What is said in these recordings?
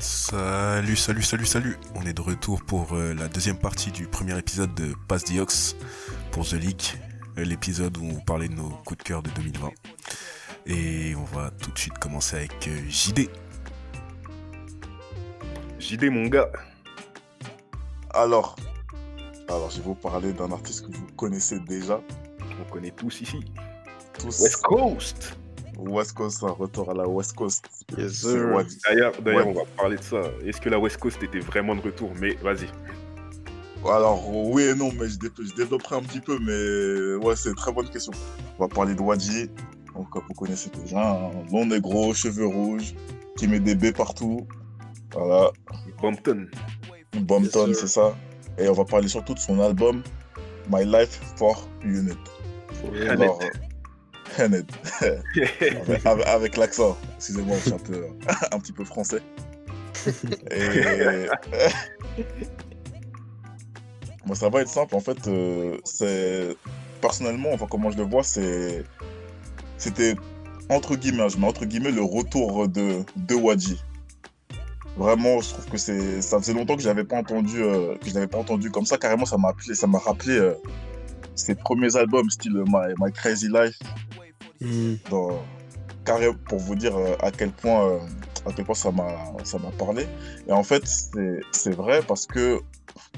Salut, salut, salut, salut. On est de retour pour euh, la deuxième partie du premier épisode de Pass Diox pour The League, euh, l'épisode où on parlait de nos coups de cœur de 2020. Et on va tout de suite commencer avec euh, JD. JD, mon gars. Alors, alors, je vais vous parler d'un artiste que vous connaissez déjà. On connaît tous ici. Tous. West Coast. West Coast, un retour à la West Coast. Yes. D'ailleurs, d'ailleurs, Ouais. on va parler de ça. Est-ce que la West Coast était vraiment de retour? Mais vas-y. Alors, oui et non, mais je, dé- je développerai un petit peu, mais ouais, c'est une très bonne question. On va parler de Wadji. Donc, comme vous connaissez déjà, un long négro, cheveux rouges, qui met des B partout. Voilà, Bompton. Bompton, Yes, c'est ça. Et on va parler surtout de son album My Life for Unit. Alors, Hanet. avec, avec- l'accent. Excusez-moi, je suis un peu, un petit peu français. Et Moi, ça va être simple. En fait, euh, c'est personnellement, enfin comment je le vois, c'est c'était entre guillemets, je mets entre guillemets le retour de de Wadji. Vraiment, je trouve que c'est ça faisait longtemps que j'avais pas entendu euh, que je l'avais pas entendu comme ça. Carrément, ça m'a appelé, ça m'a rappelé euh, ses premiers albums, style My, My Crazy Life dans carré pour vous dire euh, à quel point euh, à quel point ça m'a ça m'a parlé. Et en fait c'est c'est vrai parce que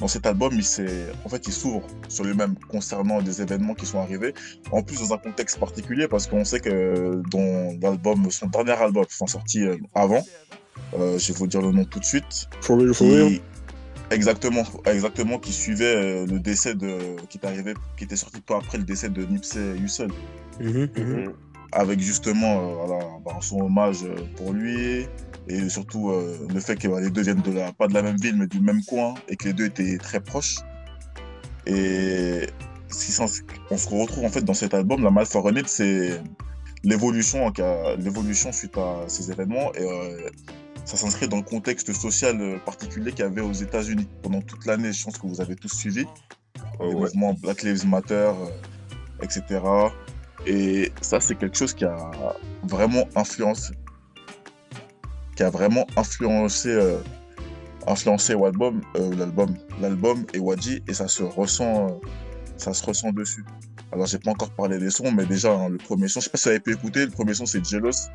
dans cet album il s'est en fait il s'ouvre sur lui-même concernant des événements qui sont arrivés. En plus dans un contexte particulier parce qu'on sait que dans l'album son dernier album enfin sorti euh, avant euh, je vais vous dire le nom tout de suite. For real, for qui- real. exactement exactement qui suivait euh, le décès de qui est arrivé qui était sorti peu après le décès de Nipsey Hussle Mhm, mhm. Avec justement euh, voilà, bah, son hommage euh, pour lui et surtout euh, le fait que bah, les deux viennent de la, pas de la même ville mais du même coin et que les deux étaient très proches. Et s'en- on se retrouve en fait dans cet album, La Mal It, c'est l'évolution suite à ces événements et euh, ça s'inscrit dans le contexte social particulier qu'il y avait aux États-Unis pendant toute l'année. Je pense que vous avez tous suivi Oh, les ouais. mouvements Black Lives Matter, euh, etc. Et ça, c'est quelque chose qui a vraiment influencé, qui a vraiment influencé, euh, influencé l'album, euh, l'album, l'album et Wadji, et ça se ressent, euh, ça se ressent dessus. Alors, j'ai pas encore parlé des sons, mais déjà, hein, le premier son, je sais pas si vous avez pu écouter, le premier son, c'est Jealous.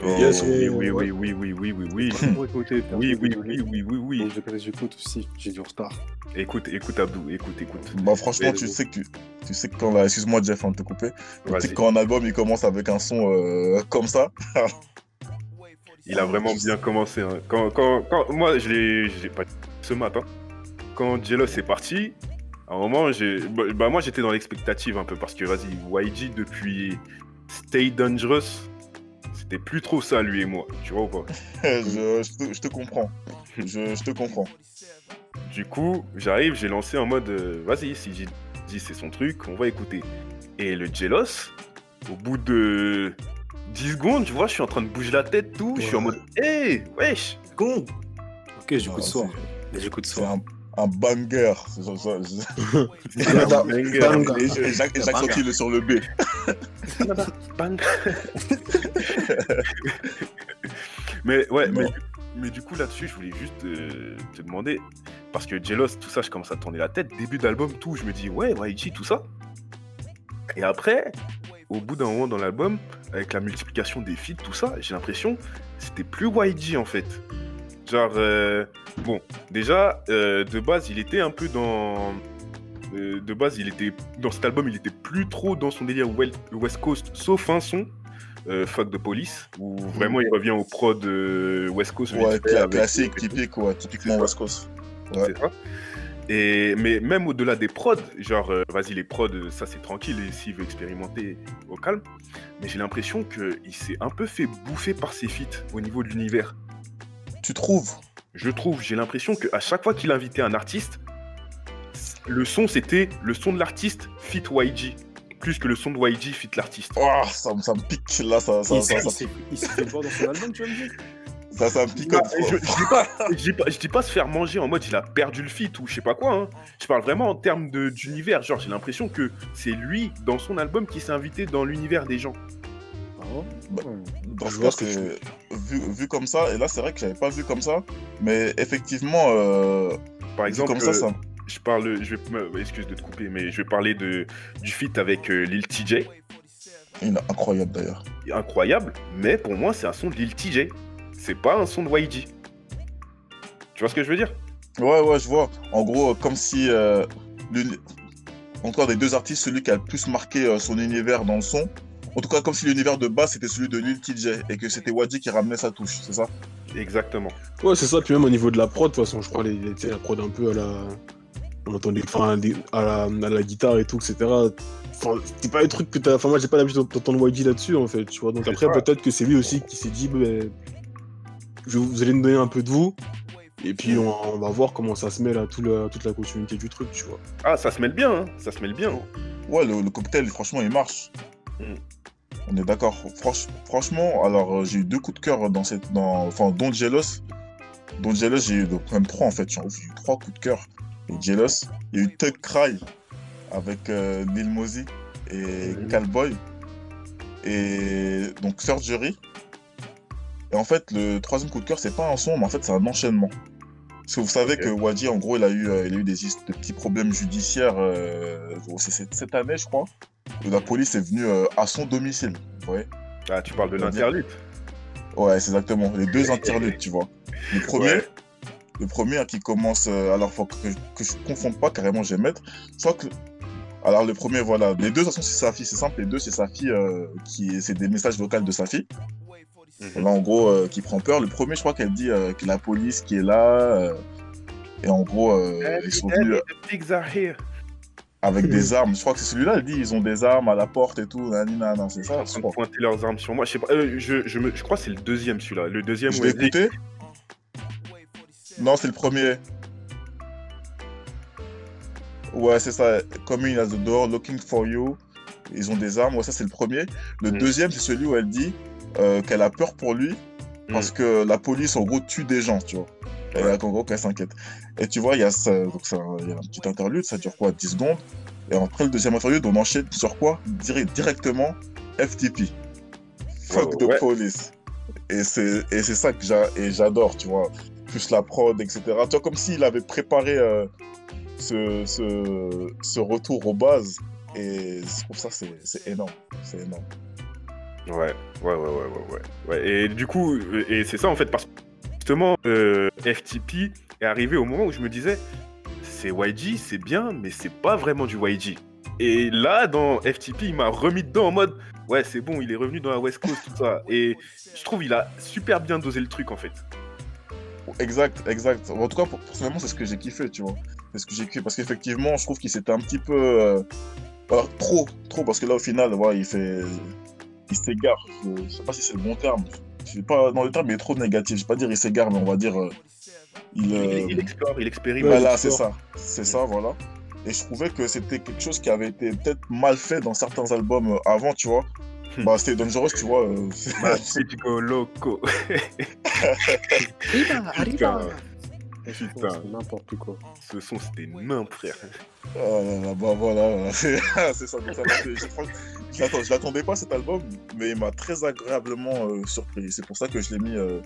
Oh, Yes, oui, oui, oui, oui, oui, oui, oui, oui, oui, oui. Pour écouter. faire Oui, oui, oui, oui, j'écoute aussi. J'ai du retard. Écoute, écoute, Abdou, écoute, écoute. Bah, franchement, tu sais que tu, sais que quand la, excuse-moi, Jeff, hein, de te couper. Tu sais quand un album, il commence avec un son euh, comme ça, Il a vraiment bien commencé. hein. Quand, quand, quand- moi, je l'ai, pas ce matin. Quand Jealous est parti, à un moment, j'ai, bah, bah, moi, j'étais dans l'expectative un peu parce que, vas-y, YG depuis Stay Dangerous, c'était plus trop ça, lui et moi. Tu vois ou pas? Je, je te, je te comprends. Je, je te comprends. Du coup, j'arrive, j'ai lancé en mode, euh, vas-y, si j'ai dit c'est son truc, on va écouter. Et le Jealous, au bout de 10 secondes, tu vois, je suis en train de bouger la tête, tout. Je suis en mode, hé, wesh Con. Ok, j'écoute ce soir. j'écoute soir. un, un banger. Jacques, est sur le B. Mais ouais, mais, mais du coup là-dessus, je voulais juste euh, te demander, parce que Jealous, tout ça, je commence à tourner la tête, début d'album, tout, je me dis, ouais, YG, tout ça. Et après, au bout d'un moment dans l'album, avec la multiplication des feats, tout ça, j'ai l'impression que c'était plus YG en fait. Genre, euh, bon, déjà, euh, de base, il était un peu dans. euh, de base, il était dans cet album, il était plus trop dans son délire West Coast, sauf un son, Fuck de Police, où vraiment il revient au prod West Coast. Ouais, classique, typique, ouais, typiquement. West Coast. Ouais. Et, mais même au-delà des prods, genre, euh, vas-y, les prods, ça c'est tranquille, et s'il veut expérimenter, au calme. Mais j'ai l'impression qu'il s'est un peu fait bouffer par ses feats au niveau de l'univers. Tu trouves Je trouve, j'ai l'impression qu'à chaque fois qu'il invitait un artiste, le son c'était le son de l'artiste fit YG, plus que le son de YG fit l'artiste. Oh, ça, me- ça me pique, là, ça, ça, Il ça, s'est- ça, il s'est- il s'est fait voir dans son album, tu vas me dire ça, ça me pique. Ah, je, je dis pas, je, dis pas, je dis pas se faire manger en mode il a perdu le fit ou je sais pas quoi. hein. Je parle vraiment en termes de- d'univers. Genre, j'ai l'impression que c'est lui, dans son album, qui s'est invité dans l'univers des gens. Ah Bah. Dans Je vois que vu, vu comme ça, et là, c'est vrai que j'avais pas vu comme ça, mais effectivement, euh, Par exemple, comme ça, euh, ça. je parle, je vais, me- excuse de te couper, mais je vais parler de, du feat avec euh, Lil TJ. Il est incroyable d'ailleurs. Incroyable, mais pour moi, c'est un son de Lil TJ. C'est pas un son de YG. Tu vois ce que je veux dire? Ouais, ouais, je vois. En gros, comme si, euh, l'uni- encore des deux artistes, celui qui a le plus marqué euh, son univers dans le son, en tout cas, comme si l'univers de base c'était celui de Lil TJ et que c'était Wadji qui ramenait sa touche, c'est ça? Exactement. Ouais, c'est ça. Puis même au niveau de la prod, de toute façon, je crois, les, la prod un peu à la. On entendait enfin, à, la, à la guitare et tout, etc. Enfin, c'est pas les trucs que t'as. Enfin, moi, j'ai pas l'habitude d'entendre YG là-dessus, en fait, tu vois. Donc après, peut-être que c'est lui aussi qui s'est dit, ben, je- vous allez me donner un peu de vous. Et puis, on, on va voir comment ça se tout la- toute la continuité du truc, tu vois. Ah, ça se mêle bien, hein ça se mêle bien. Ouais, le, le cocktail, franchement, il marche. Mm. On est d'accord. Franch- franchement, alors euh, j'ai eu deux coups de cœur dans cette. Dans, enfin, dont Jealous. Dont Jealous, j'ai eu même trois en fait. J'ai eu trois coups de cœur. Et Jealous. Il y a eu Tug Cry avec euh, Neil Mosey et. Cowboy. Et donc Surgery. Et en fait, le troisième coup de cœur, c'est pas un son, mais en fait, c'est un enchaînement. Parce que vous savez que Wadji, en gros, il a eu, euh, il a eu des, petits problèmes judiciaires. euh, cette, cette année, je crois. où la police est venue euh, à son domicile. Voyez Ah, tu parles de l'interlude. Ouais, c'est exactement. Les deux interludes, tu vois. Le premier, Ouais. le premier qui commence. euh, alors, faut que, que je confonde pas carrément, je vais mettre. Soit que. Alors, le premier, voilà. Les deux, de toute façon, c'est sa fille. C'est simple. Les deux, c'est sa fille. qui C'est des messages vocaux de sa fille. Mhm. Là, en gros, euh, qui prend peur. Le premier, je crois qu'elle dit euh, que la police qui est là. euh, et en gros, euh, ils sont venus avec Mhm. des armes. Je crois que c'est celui-là. Elle dit ils ont des armes à la porte et tout. Nana, c'est Ils ça. de crois. pointer leurs armes sur moi. Je sais pas. euh, je, je, me- je crois que c'est le deuxième celui-là. Le deuxième Je où l'ai elle dit-. Non, c'est le premier. Ouais, c'est ça. Coming at the door, looking for you. Ils ont des armes. Ouais, ça, c'est le premier. Le Mm. deuxième, c'est celui où elle dit euh, qu'elle a peur pour lui parce que la police, en gros, tue des gens, tu vois. Et Ouais. en gros, qu'elle s'inquiète. Et tu vois, il y, a ça- donc ça- y a un petit interlude, ça dure quoi 10 secondes. Et après le deuxième interlude, on enchaîne sur quoi? Dire- Directement FTP. Fuck Ouais, the ouais. police. Et c'est et c'est ça que j'a- et j'adore, tu vois. Plus la prod, etc. Tu vois, comme s'il avait préparé euh, ce, ce, ce retour aux bases. Et je trouve ça, c'est énorme. C'est énorme. Ouais, ouais, ouais, ouais, ouais, ouais. ouais. Et du coup, et c'est ça en fait, parce que justement, euh, FTP est arrivé au moment où je me disais, c'est YG, c'est bien, mais c'est pas vraiment du YG. Et là, dans FTP, il m'a remis dedans en mode, ouais, c'est bon, il est revenu dans la West Coast, tout ça. Et je trouve il a super bien dosé le truc en fait. Exact, exact. En tout cas, pour- personnellement, c'est ce que j'ai kiffé, tu vois. C'est ce que j'ai kiffé. Parce qu'effectivement, je trouve qu'il s'était un petit peu. euh, alors, trop, trop. Parce que là, au final, ouais, il fait. Il s'égare. Je, je sais pas si c'est le bon terme. Je sais pas. Dans le terme, il est trop négatif. Je vais pas dire il s'égare, mais on va dire. euh, il. Euh, il explore, il expérimente. voilà, il c'est ça. C'est ça, voilà. Et je trouvais que c'était quelque chose qui avait été peut-être mal fait dans certains albums euh, avant, tu vois. Hmm. Bah, c'était Dangerous, tu vois. euh, Magico Loco. Putain, Putain. C'est n'importe quoi. ce son, c'était nimp, frère. Ah là là, bah voilà, c'est ça. donc ça je l'attendais pas cet album, mais il m'a très agréablement euh, surpris. C'est pour ça que je l'ai mis euh,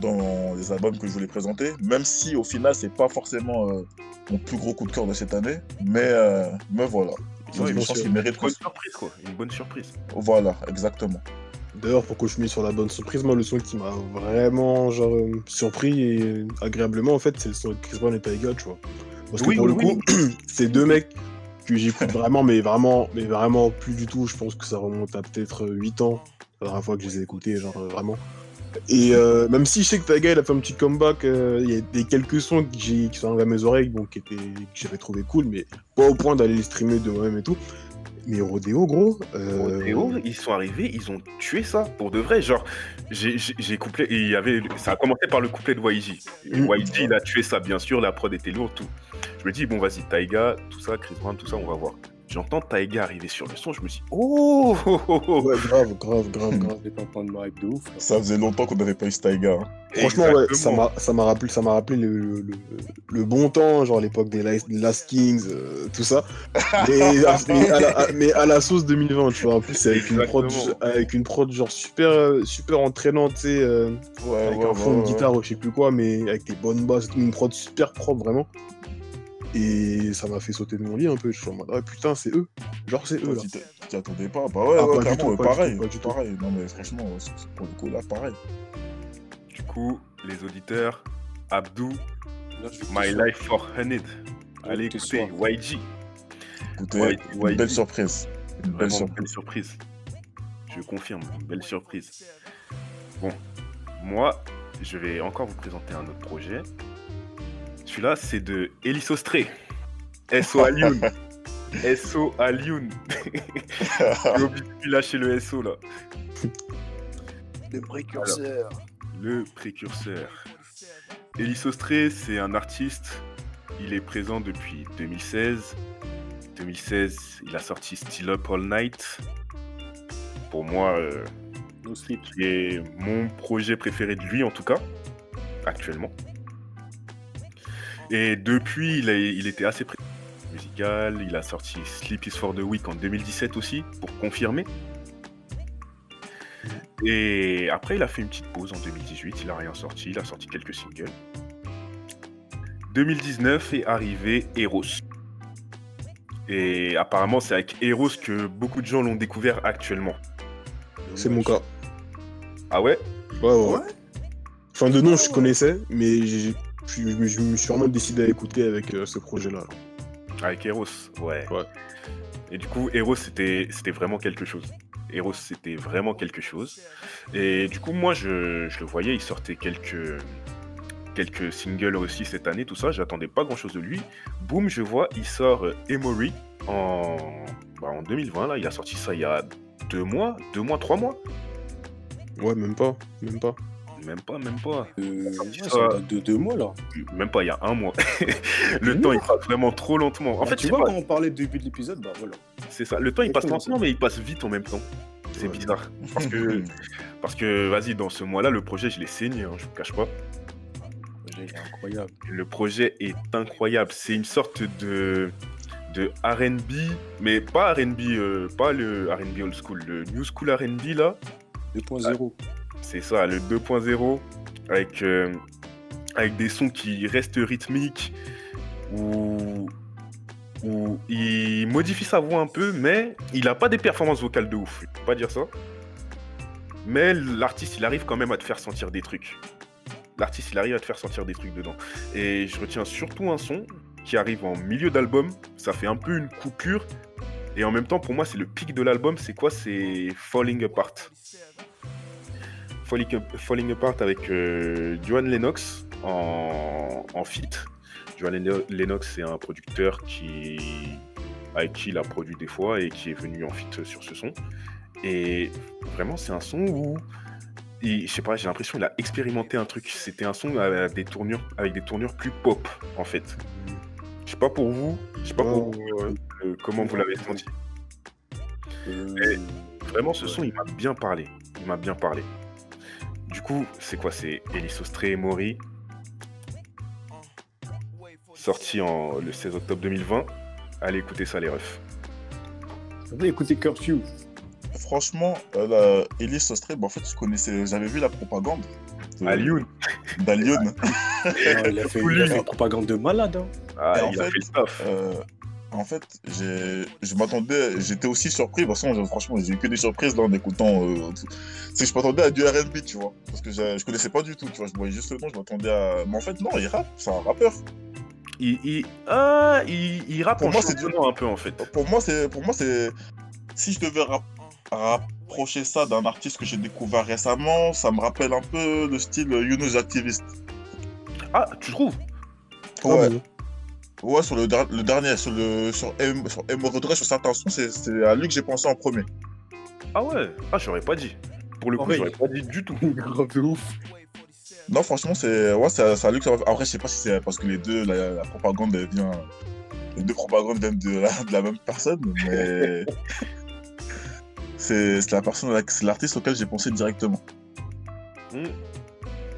dans les albums que je voulais présenter, même si au final c'est pas forcément euh, mon plus gros coup de cœur de cette année, mais euh, mais voilà. Ouais, je pense qu'il mérite Une bonne surprise, quoi. Une bonne surprise. Voilà, exactement. D'ailleurs, pour continuer sur la bonne surprise, moi, le son qui m'a vraiment genre, euh, surpris et agréablement, en fait, c'est le son de Chris Brown et Tyga, tu vois. Parce que Oui, pour oui, le coup, c'est deux mecs que j'écoute vraiment, mais vraiment, mais vraiment plus du tout. Je pense que ça remonte à peut-être 8 ans, la dernière fois que je les ai écoutés, genre euh, vraiment. Et euh, même si je sais que Tyga, il a fait un petit comeback, euh, il y a des quelques sons qui sont arrivés à mes oreilles, bon, qui étaient, que j'avais trouvé cool, mais pas au point d'aller les streamer de moi-même et tout. Mais Rodeo, gros. euh, Rodeo, ils sont arrivés, ils ont tué ça pour de vrai. Genre, j'ai- couplé, et il y avait, ça a commencé par le couplet de YG. Et Mm. YG, il a tué ça, bien sûr, la prod était lourde, tout. Je me dis, bon, vas-y, Taiga, tout ça, Chris Brown, tout ça, on va voir. J'entends Taiga arriver sur le son, je me dis oh, oh, oh, oh. Ouais, grave, grave, grave, grave. J'étais en train de me hype de ouf. Ça faisait longtemps qu'on n'avait pas eu Staiga. hein. Franchement, ouais, ça Exactement. m'a, ça m'a rappelé, ça m'a rappelé le, le, le- le bon temps, genre l'époque des Last, Last Kings, euh, tout ça. Mais, à, mais à la, à- mais à la sauce 2020, tu vois. En plus, c'est avec une prod, avec une prod genre super, euh, super entraînante, tu sais, euh, Ouais, avec ouais, un fond ouais, de ouais. guitare ou je sais plus quoi, mais avec des bonnes basses, une prod super propre vraiment. Et ça m'a fait sauter de mon lit un peu. Je suis en mode, ouais, putain, c'est eux. Genre, c'est eux là. tu t'y- attendais pas Bah ouais, Ah, ouais, pas du clairement, tout, pareil, tout, pas du tout. pareil. Non mais franchement, pour le coup là, pareil. Du coup, les auditeurs, Abdou, Là, My. Life for Honey. Allez te écoutez, soir. YG. Écoutez, une belle surprise. Une belle surprise. belle surprise. Je confirme, une belle surprise. Bon, moi, je vais encore vous présenter un autre projet. Celui-là, c'est de Elis Ostré. SO Alioun. SO Alioun. J'ai oublié de lâcher le SO là. Le précurseur. Le précurseur. Elis Ostré, c'est un artiste. Il est présent depuis 2016. 2016, il a sorti Still Up All Night. Pour moi, euh, No sleep. qui est mon projet préféré de lui en tout cas, actuellement. Et depuis, il, a- il était assez présent musical. Il a sorti Sleep is for the Week en 2017 aussi, pour confirmer. Et après, il a fait une petite pause en 2018. Il a rien sorti. Il a sorti quelques singles. 2019 est arrivé Eros. Et apparemment, c'est avec Eros que beaucoup de gens l'ont découvert actuellement. C'est mon cas. Ah ouais? Ouais, ouais. ouais. Enfin, de nom, je connaissais, mais j'ai- je je me je me suis vraiment décidé à écouter avec euh, ce projet-là. là. Avec Eros, ouais. Ouais. Et du coup, Eros, c'était c'était vraiment quelque chose. Eros, c'était vraiment quelque chose. Et du coup, moi, je, je le voyais, il sortait quelques, quelques singles aussi cette année, tout ça. J'attendais pas grand-chose de lui. Boum, je vois, il sort euh, Emory en, bah, en 2020. Là, il a sorti ça il y a deux mois, deux mois, trois mois. Ouais, même pas, même pas. Même pas, même pas. Euh, ça. date de deux mois là. Même pas, il y a un mois. le temps, il passe vraiment trop lentement. En Ah, fait, tu vois, pas, quand on parlait du début de l'épisode, bah voilà. C'est ça. Le temps il passe lentement, mais il passe vite en même temps. C'est Ouais. bizarre. Parce que, parce que vas-y, dans ce mois-là, le projet, je l'ai saigné, hein, je vous cache pas. Il est incroyable. Le projet est incroyable. C'est une sorte de, de RB, mais pas RB, euh, pas le RB old school, le new school RB là. 2.0. C'est ça, le 2.0, avec, euh, avec des sons qui restent rythmiques, où, il modifie sa voix un peu, mais il n'a pas des performances vocales de ouf, je peux pas dire ça. Mais l'artiste, il arrive quand même à te faire sentir des trucs. L'artiste, il arrive à te faire sentir des trucs dedans. Et je retiens surtout un son qui arrive en milieu d'album, ça fait un peu une coupure, et en même temps, pour moi, c'est le pic de l'album, c'est quoi? C'est Falling Apart. Falling, Apart avec euh, Joan Lennox en, en feat. Lennox, c'est un producteur qui, avec qui il a produit des fois et qui est venu en feat sur ce son. Et vraiment, c'est un son où, il- je sais pas, j'ai l'impression qu'il a expérimenté un truc. C'était un son avec des tournures, avec des tournures plus pop, en fait. Je sais pas pour vous, je sais pas pour vous, euh, comment vous l'avez senti. Euh, Vraiment, ce son, il m'a bien parlé. Il m'a bien parlé. Du coup, c'est quoi C'est Elis Ostré et Mori. Sorti en, le 16 octobre 2020. Allez écouter ça, les refs. Vous avez écouté Curfew Franchement, euh, la Elise Sostré, bah, en fait, je connaissais, j'avais vu la propagande. de-. D'Alioun. Non, il, a fait, il a fait une propagande de malade. Hein. Ah, il a fait, fait le taf. Euh, en fait, j'ai, je m'attendais, j'étais aussi surpris. Parce que franchement, j'ai eu que des surprises là en écoutant. euh, c'est que je m'attendais à du RB, tu vois. Parce que je, je connaissais pas du tout, tu vois. Je voyais juste le nom, je m'attendais à. Mais en fait, non, il rappe, c'est un rappeur. Il, il, ah, il, il rappe Pour en moi, c'est du- chantonnant un peu, en fait. Pour moi, c'est, pour moi, c'est. Si je devais rap- rapprocher ça d'un artiste que j'ai découvert récemment, ça me rappelle un peu le style Younous Activist. Ah, tu trouves? Ouais. Ah. Ouais, sur le, der- le dernier, sur le sur M, sur M sur certains sons, c'est, c'est à lui que j'ai pensé en premier. Ah ouais? Ah, j'aurais pas dit. Pour le coup, j'aurais pas dit du tout. Grave de ouf. Non, franchement, c'est ouais, c'est à lui que ça va. Après, je sais pas si c'est parce que les deux, la, la propagande elle vient les deux propagandes viennent de la, de la même personne, mais c'est c'est la personne, c'est l'artiste auquel j'ai pensé directement. Hmm.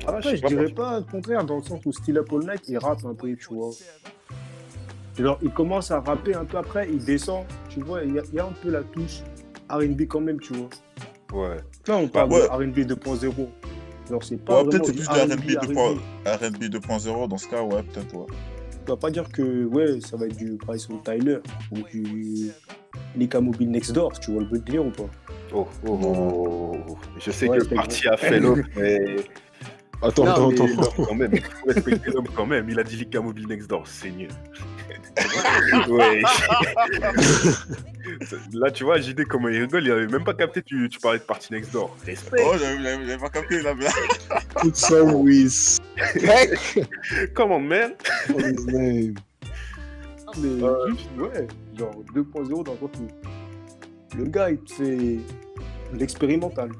Après, je sais je pas, dirais pas le contraire, dans le sens où Still Up All Night, il rappe un peu, tu vois. Genre, il commence à rapper un peu après, il descend, tu vois, il y, a- il y a un peu la touche RB quand même, tu vois. Ouais. Là, on parle ouais. de RB 2.0. Genre, c'est pas Ouais, peut-être c'est plus du RB 2.0 RB 2.0 dans ce cas, ouais, peut-être, ouais. On va pas dire que ouais, ça va être du Bryson Tyler ou du Nika Mobile Next Door, tu vois le délire ou pas? Oh, oh, oh, oh. Je sais Ouais, que c'est Parti a fait l'offre, mais Attends, Non, attends, mais attends. quand même, il faut respecter l'homme quand même. Il a dit Lika Mobile Next Door, seigneur. ouais. Là, tu vois, JD, comment il rigole, il avait même pas capté, tu, tu parlais de Parti Next Door. Respect. Oh, j'avais pas capté la blague. Put some respect Comment, man his name. Mais Euh, juste, ouais, genre 2.0 dans le où le gars il fait l'expérimental.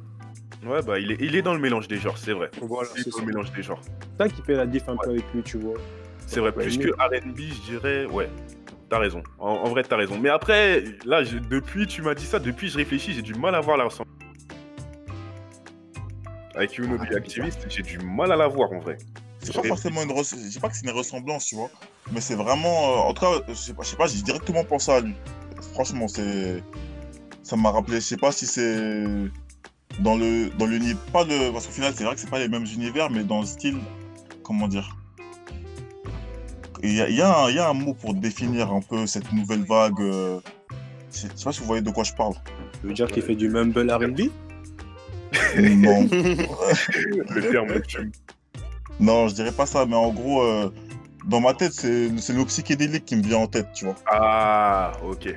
Ouais, bah, il est, il est dans le mélange des genres, c'est vrai. Voilà, Il est c'est dans ça. le mélange des genres. C'est ça qui fait la diff un peu avec lui, tu vois. C'est vrai, Ouais, plus mais- que RB, je dirais, ouais. T'as raison. En, en vrai, t'as raison. Mais après, là, je- depuis, tu m'as dit ça, depuis, je réfléchis, j'ai du mal à voir la ressemblance. Avec Uno Ah, Activist, j'ai du mal à la voir en vrai. C'est pas forcément une ressemblance, je dis pas que c'est une ressemblance, tu vois, mais c'est vraiment, euh, en tout cas, je sais pas, je sais pas, j'ai directement pensé à lui. Franchement, c'est, ça m'a rappelé, je sais pas si c'est dans le, dans l'univers, pas le, parce qu'au final, c'est vrai que c'est pas les mêmes univers, mais dans le style, comment dire. Il y a, il y, a un- il y a un mot pour définir un peu cette nouvelle vague. euh, je sais pas si vous voyez de quoi je parle. Tu veux dire qu'il fait du mumble R&B Non. Le terme, je- Non, je dirais pas ça, mais en gros, euh, dans ma tête, c'est c'est le psychédélique qui me vient en tête, tu vois. Ah, ok.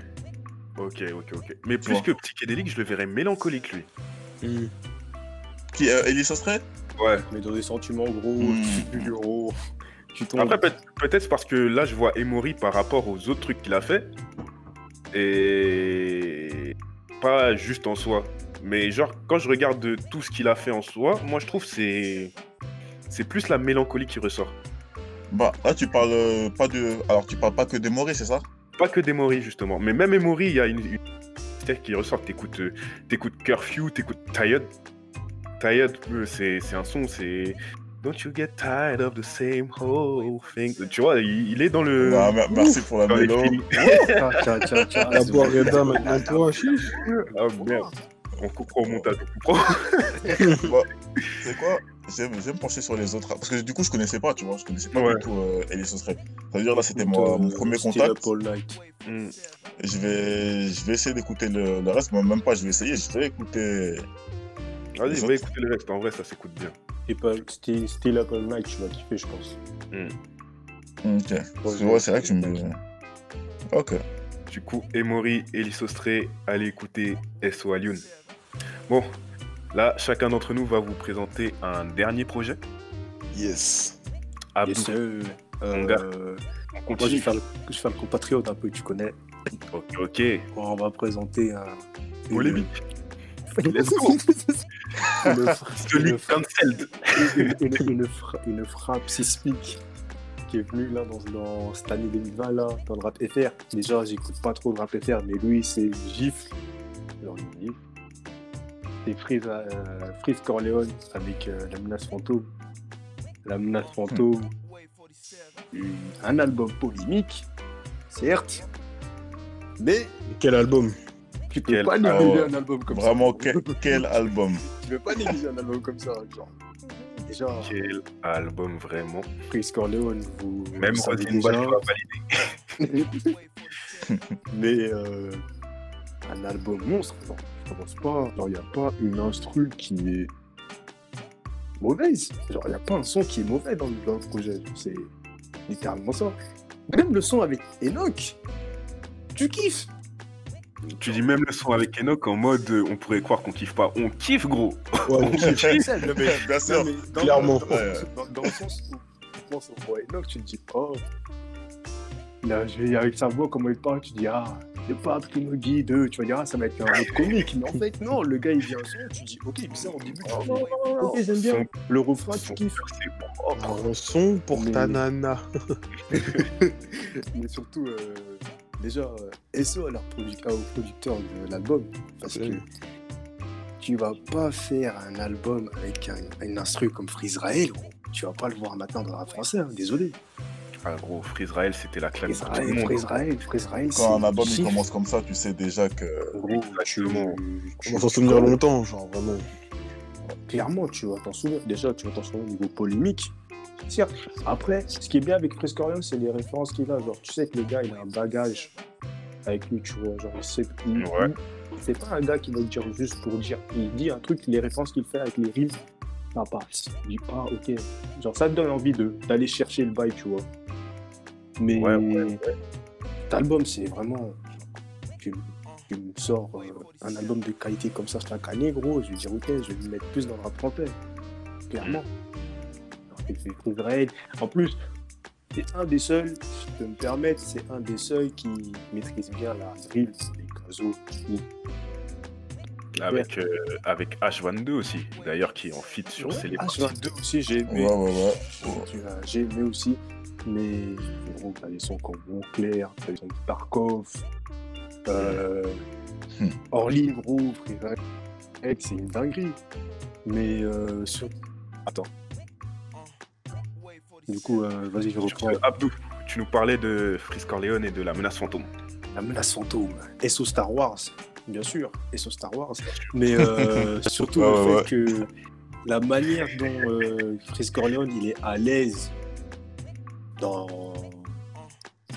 Ok, ok, ok. Mais plus vois. que psychédélique, je le verrais mélancolique, lui. Hmm. Qui, euh, Ellie Sostray Ouais. Mais dans des sentiments gros, tu, gros, tu tombes. Après, peut- peut-être c'est parce que là, je vois Emory par rapport aux autres trucs qu'il a fait. Et pas juste en soi. Mais genre, quand je regarde de tout ce qu'il a fait en soi, moi, je trouve que c'est c'est plus la mélancolie qui ressort. Bah, là, tu parles euh, pas de. Alors, tu parles pas que d'Emory, c'est ça? Pas que d'Emory, justement. Mais même Emory, il y a une, une qui ressort. T'écoutes t'écoutes Curfew, t'écoutes Tired. Tired, euh, c'est c'est un son, c'est... Don't you get tired of the same whole thing? Tu vois, il, il est dans le... Bah, mer- Merci pour la dans les mélo. feelings. Tiens, tiens, tiens, tiens. La boire Reda maintenant toi, chiche. Ah merde. On coupera au montage, on coupera. C'est quoi? J'aime j'aime pencher sur les autres. Parce que du coup, je connaissais pas, tu vois. Je connaissais pas Ouais. du tout euh, Ellie Sostray. Ça veut dire, là, c'était mon, euh, mon premier Still contact. Et Je vais, je vais essayer d'écouter le, le reste. Moi, même pas, je vais essayer. Je vais écouter. Vas-y, Les va autres. écouter le reste. En vrai, ça s'écoute bien. Et pas Still, Still Up All Night, tu vas kiffer, je pense. Ok. Ouais, c'est vrai que je me. Ok. Du coup, Emory et Lissostré, allez écouter SO Alioun. Bon, là, chacun d'entre nous va vous présenter un dernier projet. Yes. Abdou, ce, Mon gars. euh, on moi, je vais, continue. faire le, je vais faire le compatriote un peu, tu connais. Ok. On va présenter un. Polémique. une, Let's go. une, Celui une- cancelled. une, une- une fra- une frappe sismique qui est venue là dans, dans cette année 2020 là dans le rap FR. Déjà j'écoute pas trop de rap FR mais lui c'est gifle. Alors il gifle. C'est Freeze, euh, Freeze Corleone avec euh, la menace fantôme. La menace fantôme. Une- un album polémique, certes. Mais Quel album? tu peux Quel- pas négliger ouais. un album comme Vraiment, ça. quel, quel album? Tu peux pas négliger un album comme ça, genre. Déjà, Quel album, vraiment? Freeze Corleone, vous. Même vous savez Rosine déjà. Va valider. Mais euh, un album monstre, genre, je pense pas. Genre, il n'y a pas une instru qui est mauvaise. Genre, il n'y a pas un son qui est mauvais dans le, dans le projet. C'est littéralement ça. Même le son avec Enoch, tu kiffes. Tu dis même le son avec Enoch en mode euh, on pourrait croire qu'on kiffe pas. On kiffe, gros. Ouais, On kiffe. Non, mais- Bien sûr. non, mais dans- Clairement. Dans, dans- dans le sens où tu penses au Enoch, tu te dis, oh, là, je vais avec sa voix, comment il parle, tu dis, ah, le patrimoine guide, tu vas dire, ah, ça va être un autre comique. Mais en fait, non, le gars, il vient son, tu dis, ok, ça au début, tu dis, ok, j'aime bien. Son- Le refrain, tu kiffes. Un son pour Mais- ta nana. Mais surtout, euh, déjà, euh, SO à leur produc- au producteur de l'album. Parce que tu vas pas faire un album avec un, une instru comme Free Israel, gros. Tu vas pas le voir maintenant dans rap français, hein, désolé. Ah, gros, Free Israel, c'était la claque Free pour tout le Israel, monde. Free Israel, Free Israel, Quand un c'est album il commence comme ça, tu sais déjà que. Gros, tu, tu- On va s'en souvenir longtemps, genre vraiment. Clairement, tu vas t'en souvenir. Déjà, tu vas t'en souvenir au niveau polémique. Certes. Après, ce qui est bien avec Frescorian, c'est les références qu'il a. Genre, tu sais que le gars, il a un bagage avec lui, tu vois. Genre, il sait- il- Ouais. c'est pas un gars qui va te dire juste pour dire. Il dit un truc, les références qu'il fait avec les rimes, ça passe. Il dit, ah, ok. Genre, ça te donne envie de- d'aller chercher le bail, tu vois. Mais Ouais, ouais, cet album, c'est vraiment. Tu, tu me sors euh, un album de qualité comme ça chaque année, gros, je vais dire, ok, je vais me mettre plus dans le rap français. Clairement. C'est Israel. En plus, c'est un des seuls, si je peux me permettre, c'est un des seuls qui maîtrise bien la drill, les gazos. Avec, euh, avec H22 aussi, d'ailleurs, qui est en fit sur Ouais, Célébrité. H22 aussi, j'ai aimé. Ouais, ouais, ouais. J'ai aimé aussi, mais gros, t'as des sons comme Montclair, t'as des sons de Tarkov, euh, Hmm. Orly, c'est une dinguerie. Mais euh, sur... Attends. Du coup, euh, vas-y, je reprends. Abdou, tu nous parlais de Frisk Corleone et de la menace fantôme. La menace fantôme, SO Star Wars, bien sûr, SO Star Wars, mais euh, surtout le ouais, fait que la manière dont euh, Chris Corleone il est à l'aise dans,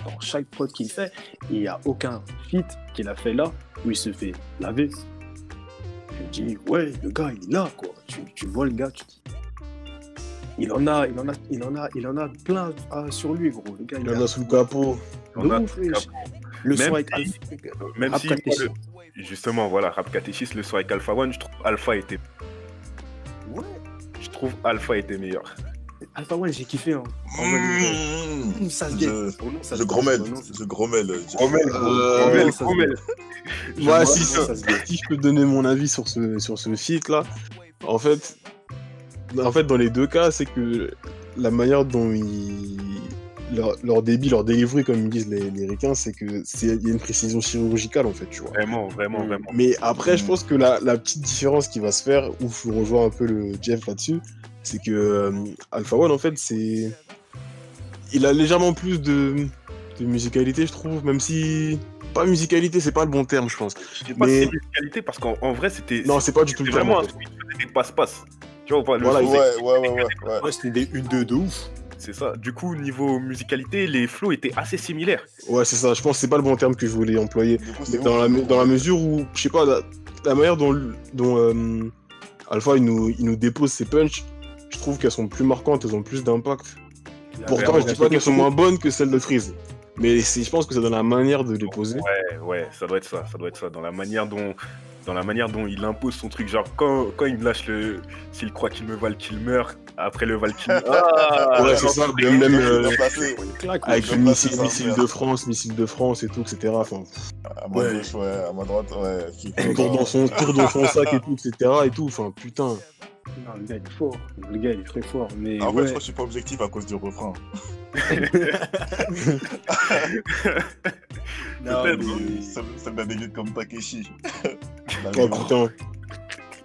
dans chaque prod qu'il fait, il n'y a aucun feat qu'il a fait là où il se fait laver. Je dis, ouais, le gars il est là, quoi. Tu, tu vois le gars, tu dis. Il en a, il en a, il en a, il en a plein ah, sur lui, gros. Le gars, Il en a sous le capot. A-. Le Même son avec si- Alpha- Même Rap si, moi, Catéchisme. le- justement, voilà, Rap Catéchisme, le son avec Alpha One, je trouve Alpha était, Ouais. je trouve Alpha était meilleur. Alpha One, j'ai kiffé. Hein. Euh, Mmh. ça se Je- gagne. Je je grommelle. Rommel, Euh, Rommel, non, ça se Rommel. Moi, si, Ça se gagne. si je peux donner mon avis sur ce, sur ce feat là, en fait, en fait, dans les deux cas, c'est que la manière dont ils. Leur, leur débit, leur delivery, comme ils disent les, les ricains, c'est que c'est il y a une précision chirurgicale en fait, tu vois. Vraiment, vraiment, Mm. vraiment. Mais après, je pense que la, la petite différence qui va se faire, où je rejoins un peu le Jeff là-dessus, c'est que euh, Alpha One, en fait, c'est. Il a légèrement plus de, de musicalité, je trouve, même si. Pas musicalité, c'est pas le bon terme, je pense. Je sais pas Mais- musicalité parce qu'en en vrai, c'était. Non, c'est pas du tout le terme. vraiment en un fait. des passe-passe. Tu vois, voilà, le Voilà, Ouais, ouais, ouais, ouais. ouais. Ouais, c'était des 1-2 de ouf. c'est ça. Du coup, niveau musicalité, les flows étaient assez similaires. Ouais, c'est ça, je pense que c'est pas le bon terme que je voulais employer. Coup, Mais dans, la, dans la mesure où, je sais pas, la, la manière dont, dont euh, Alpha il nous, il nous dépose ses punchs, je trouve qu'elles sont plus marquantes, elles ont plus d'impact. Pourtant, je dis pas qu'elles sont moins bonnes que celles de Freeze. Mais je pense que c'est dans la manière de les poser. Ouais, ouais, ça doit être ça, ça doit être ça. Dans la manière dont, dans la manière dont il impose son truc, genre quand, quand il me lâche le, s'il croit qu'il me va le qu'il meurt, après le va le qu'il. Ah, Ouais, c'est ça, même, bien, euh. Claque, Avec le missile, missile de France, missile de France et tout, etc. Enfin, À ma Ouais. gauche, ouais, à ma droite, ouais. Tour dans son, tour dans son sac et tout, etc. Et tout, enfin, putain. Non, le gars, il est fort. Le gars, il est très fort. Mais En fait, je ouais. crois que je suis pas objectif à cause du refrain. Non, mais- C'est c'est la dégueule comme Takeshi. La Oh putain.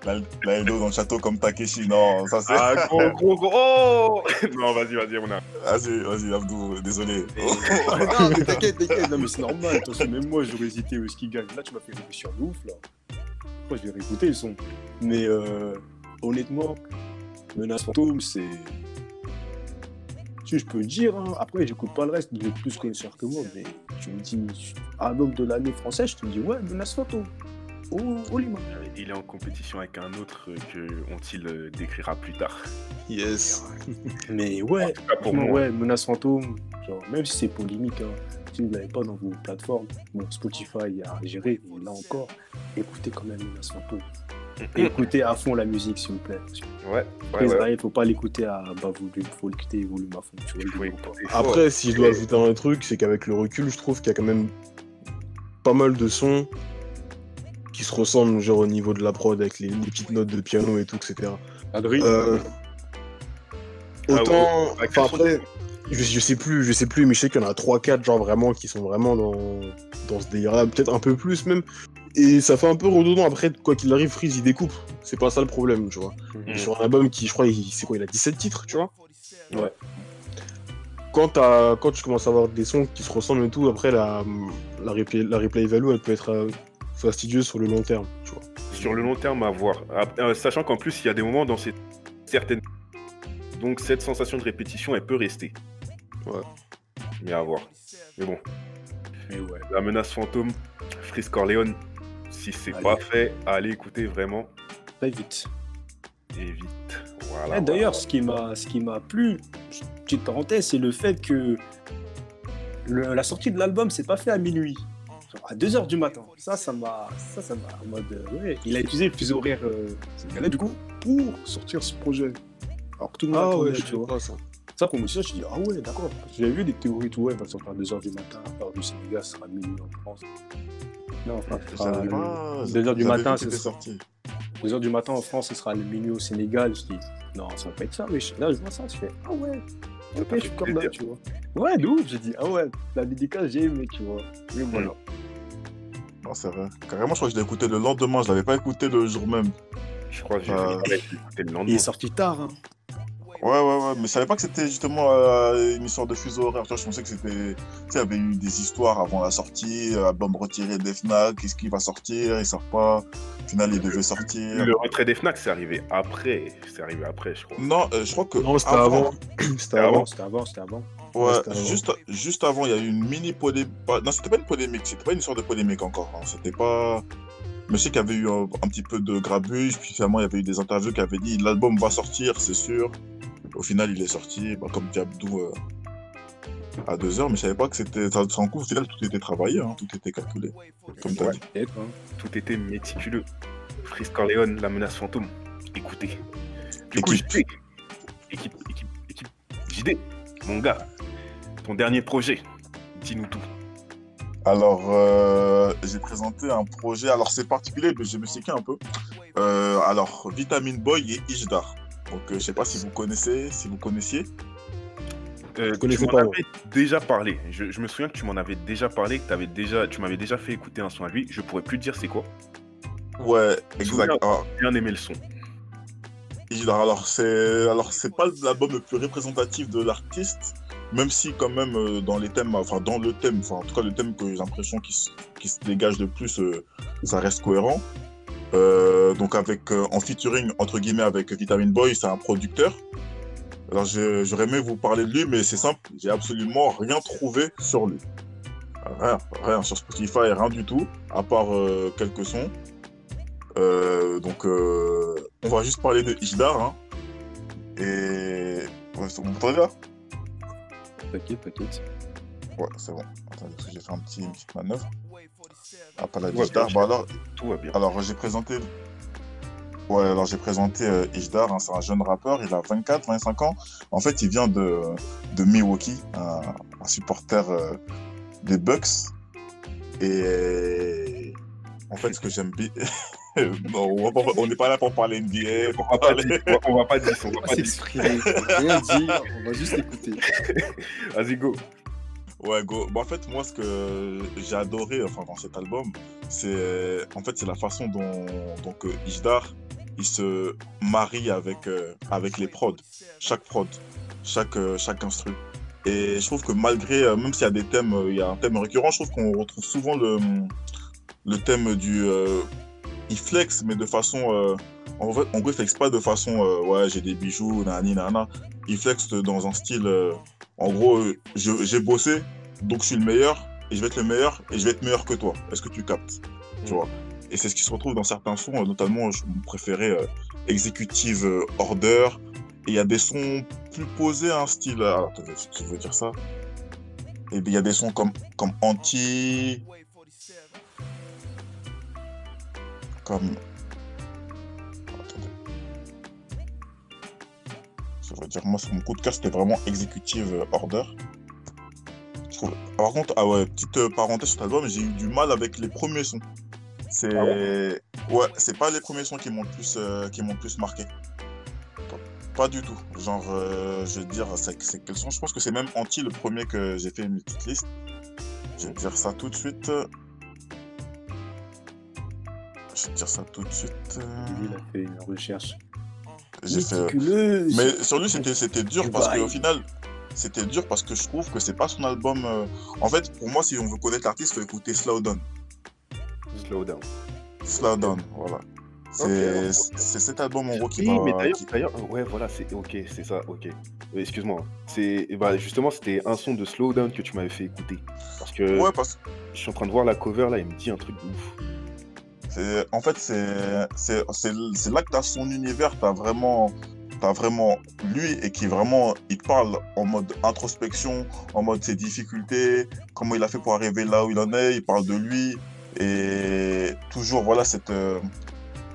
La, la Edo dans le château comme Takeshi. Non, ça c'est. Ah, gros, gros, gros. Oh Non, vas-y, vas-y, on a. Vas-y, vas-y, Abdou, désolé. non, mais t'inquiète, t'inquiète. Non, mais c'est normal. Attention, même moi, j'aurais hésité où est-ce qu'il gagne. Là, tu m'as fait réfléchir de ouf, là. Moi, je vais réécouter le son? Mais euh, honnêtement, Menace Fantôme, c'est. Si je peux le dire, hein. après, j'écoute pas le reste, il est plus connaisseur que moi. Mais tu me dis, album de l'année français, je te dis, ouais, Menace Fantôme. Oh, oh, Lima. Il est en compétition avec un autre euh, que on-il euh, décrira plus tard. Yes. Mais ouais, cas, pour moi. ouais, Menace Fantôme, genre, même si c'est polémique, hein, si vous ne l'avez pas dans vos plateformes, bon, Spotify a géré, mais là encore, écoutez quand même Menace Fantôme. Écoutez à fond la musique, s'il vous plaît. Ouais, ouais, ouais. Faut pas l'écouter à bas volume, faut l'écouter volume à fond, tu vois. Après, si je dois ajouter un truc, c'est qu'avec le recul, je trouve qu'il y a quand même pas mal de sons qui se ressemblent, genre au niveau de la prod, avec les, les petites notes de piano et tout, etc. Adrien, Euh, Ah, autant, enfin après, Je, je sais plus, je sais plus, mais je sais qu'il y en a 3-4 genre vraiment qui sont vraiment dans, dans ce délire-là, peut-être un peu plus même. Et ça fait un peu redondant après, quoi qu'il arrive, Freeze il découpe. C'est pas ça le problème, tu vois. Mm. Sur un album qui, je crois, il- c'est quoi, il a 17 titres, tu vois. Ouais. Quand, t'as- quand tu commences à avoir des sons qui se ressemblent et tout, après la, la, replay, la replay value, elle peut être euh, fastidieuse sur le long terme, tu vois. Sur le long terme, à voir. Euh, sachant qu'en plus, il y a des moments dans ces... certaines. Donc, cette sensation de répétition, elle peut rester. Ouais. Mais à voir. Mais bon, Mais ouais. la menace fantôme, Freeze Corleone, si c'est Allez. pas fait, allez écouter vraiment. Très vite. Et vite. Voilà. Eh, D'ailleurs, voilà. ce qui m'a, ce qui m'a plu, petite parenthèse, c'est le fait que le- la sortie de l'album s'est pas fait à minuit, Genre à 2h du matin. Ça, ça m'a, ça, ça m'a, en mode, euh, ouais, il a utilisé le fuseau horaire euh, du coup pour sortir ce projet. Alors que tout le monde attendait, tu vois. pas ça. Ça, on me ça, je dis ah ouais, d'accord. J'avais vu des théories tout, ouais, il va sortir à 2h du matin, par du Sénégal, ce sera minuit en France. Non, enfin, ce sera J'avais le- pas- 2h du matin, c'est sorti. 2h du matin en France, ce sera le minuit au Sénégal. Je dis, non, ça va pas être ça, mais là, je vois ça, je fais, ah ouais, ok, je suis comme là, tu vois. Ouais, de ouf, j'ai dit, ah ouais, la dédicace, j'ai aimé, tu vois. Mais voilà. Non, c'est vrai. Carrément, je crois que je l'ai écouté le lendemain. Je l'avais pas écouté le jour même. Je crois que j'ai Euh, écouter le Il lendemain. est sorti tard, hein. Ouais, ouais, ouais. Mais je savais pas que c'était justement euh, une histoire de fuseau horaire. Je pensais que c'était. Tu sais, il y avait eu des histoires avant la sortie. euh, Album retiré des Fnac. Qu'est-ce qui va sortir Il sort pas. Au final, il devait sortir. Le retrait des Fnac, c'est arrivé après. C'est arrivé après, je crois. Non, euh, je crois que. Non, c'était avant. C'était avant. C'était avant, c'était avant. Ouais, c'était avant. juste, juste avant, il y a eu une mini polémique. Non, c'était pas une polémique, c'était pas une histoire de polémique encore. hein. C'était pas. Mais je sais qu'il y avait eu un, un petit peu de grabuge, puis finalement, il y avait eu des interviews qui avaient dit l'album va sortir, c'est sûr. Au final, il est sorti, bah, comme dit Abdou, euh, à 2h, mais je savais pas que c'était. Ça se rend compte, au final, tout était travaillé, hein, tout était calculé. Comme t'as Ouais. dit. Hein. Tout était méticuleux. Freeze Corleone, la menace fantôme. Écoutez. Du coup, Équipe. JD, équipe, équipe, équipe. JD, mon gars, ton dernier projet, dis-nous tout. Alors, euh, j'ai présenté un projet. Alors, c'est particulier, mais je me suis un peu. Euh, alors, Vitamin Boy et Ishdar. Donc, euh, je sais pas si vous connaissez, si vous connaissiez. Euh, tu m'en pas, avais déjà parlé. Je, je me souviens que tu m'en avais déjà parlé, que t'avais déjà, tu m'avais déjà fait écouter un son à lui. Je pourrais plus te dire c'est quoi. Ouais, exact. J'ai bien aimé le son. Alors, c'est, alors, c'est pas l'album le plus représentatif de l'artiste, même si, quand même, euh, dans les thèmes, enfin, dans le thème, enfin, en tout cas, le thème que j'ai l'impression qui, se- qui se dégage le plus, euh, ça reste cohérent. Euh, donc, avec, euh, en featuring, entre guillemets, avec Vitamin Boy, c'est un producteur. Alors, j'aurais aimé vous parler de lui, mais c'est simple, j'ai absolument rien trouvé sur lui. Rien, rien sur Spotify, rien du tout, à part euh, quelques sons. Donc, on va juste parler de Ishdar. Hein. Et. Ouais, m'entendez là T'inquiète, t'inquiète. Ouais, c'est bon. Attendez, parce que j'ai fait un petit, une petite manœuvre. Ah, pas la Ouais, bien Bah alors, Tout va bien. alors j'ai présenté. Ouais, alors j'ai présenté euh, Ishdar, hein, c'est un jeune rappeur, il a 24, 25 ans. En fait, il vient de, de Milwaukee, un, un supporter euh, des Bucks. Et en fait, ce que j'aime bien. non, on n'est pas là pour parler NBA. On va pas parler... dire, on va- pas dire, on va pas dire. s'exprimer, rien dire, on va juste écouter. Vas-y, go. Ouais, go. Bah, en fait, moi, ce que j'ai adoré enfin, dans cet album, c'est en fait, la façon dont donc, euh, Ishdar il se marie avec, euh, avec les prods, chaque prod, chaque, euh, chaque instru. Et je trouve que malgré, euh, même s'il y a des thèmes, il y a un thème récurrent, je trouve qu'on retrouve souvent le, le thème du. il flex, mais de façon. en vrai, en gros, il flex pas de façon. ouais, j'ai des bijoux, nani, nana. Il flex dans un style. En gros, j'ai bossé, donc je suis le meilleur, et je vais être le meilleur, et je vais être meilleur que toi. Est-ce que tu captes? Tu Mm. vois? Et c'est ce qui se retrouve dans certains sons, euh, notamment, je préféré, euh, Executive euh, Order. Et il y a des sons plus posés, un style. euh, Alors, attendez, je veux dire ça. Et il y a des sons comme, comme Anti. Comme. Je veux dire, moi, sur mon coup de cœur, c'était vraiment Executive Order. Je trouve- Par contre, ah ouais, petite euh, parenthèse sur cet album, j'ai eu du mal avec les premiers sons. C'est. Ah ouais, c'est pas les premiers sons qui m'ont le plus, euh, qui m'ont le plus marqué. Pas du tout. Genre, euh, je vais te dire, c'est quels sont. Je pense que c'est même Anti le premier que j'ai fait une petite liste. Je vais dire ça tout de suite. Je vais dire ça tout de suite. euh, Lui, il a fait une recherche. J'ai fait. méticuleuse. Mais sur lui, c'était c'était dur parce qu'au final, c'était dur parce que je trouve que c'est pas son album. euh, En fait, pour moi, si on veut connaître l'artiste, il faut écouter Slow Down. Slow down. Slow Down, voilà. C'est c'est cet album en gros qui Oui, va. mais d'ailleurs, qui- d'ailleurs, ouais, voilà, c'est ok, c'est ça, ok. Euh, Excuse-moi. C'est, bah, justement, c'était un son de Slow Down que tu m'avais fait écouter. Parce que Ouais, parce que je suis en train de voir la cover là, il me dit un truc de ouf. En fait, c'est là que tu as son univers, tu as vraiment. T'as vraiment lui et qui vraiment il parle en mode introspection, en mode ses difficultés, comment il a fait pour arriver là où il en est, il parle de lui et toujours voilà cette euh,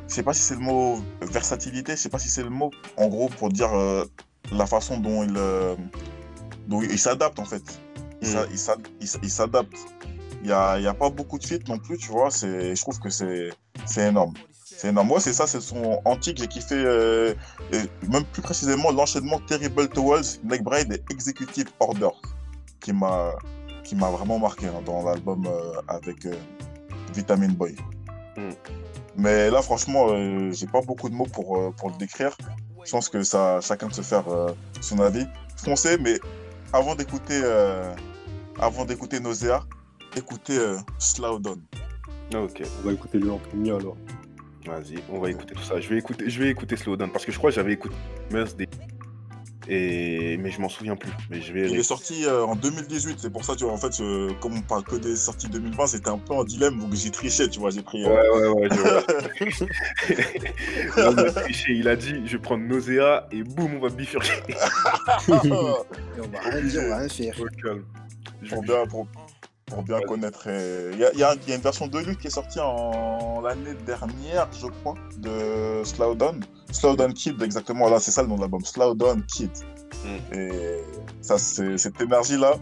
je sais pas si c'est le mot versatilité, je sais pas si c'est le mot en gros pour dire euh, la façon dont il euh, dont il s'adapte en fait. Il Mm. s'adapte. Il y a, y a pas beaucoup de feats non plus, tu vois, c'est je trouve que c'est c'est énorme. C'est énorme. Moi, c'est ça, c'est son antique. J'ai kiffé, euh, même plus précisément, l'enchaînement Terrible Towels, Neckbraid et Executive Order, qui m'a qui m'a vraiment marqué hein, dans l'album euh, avec euh, Vitamin Boy. Mm. Mais là, franchement, j'ai pas beaucoup de mots pour, pour le décrire. Je pense que ça, chacun de se faire son avis. Foncez, mais avant d'écouter, avant d'écouter Nausea, écoutez euh, Slow Down. Ah, ok, On va écouter lui en premier alors. vas-y, on va écouter tout ça. Je vais écouter, je vais écouter Slow Down parce que je crois que j'avais écouté Mers des... et mais je m'en souviens plus. Mais je vais. Il est sorti euh, en 2018, c'est pour ça, tu vois, en fait, euh, comme on parle que des sorties 2020, c'était un peu un dilemme, donc j'ai triché, tu vois, j'ai pris... euh, Ouais, ouais, ouais, je vois. Là, il a triché, il a dit je vais prendre Nausea et boum, on va bifurquer. Et on va rien dire, on va rien faire. Au calme. Je- pour bien, pour, pour bien connaître. euh, Il y, a, y y une version de lui qui est sortie en l'année dernière, je crois, de Slow Down. Slow Down Kid, exactement. Là, c'est ça le nom de l'album. Slow Down Kid. Mm. Et ça, cette énergie-là,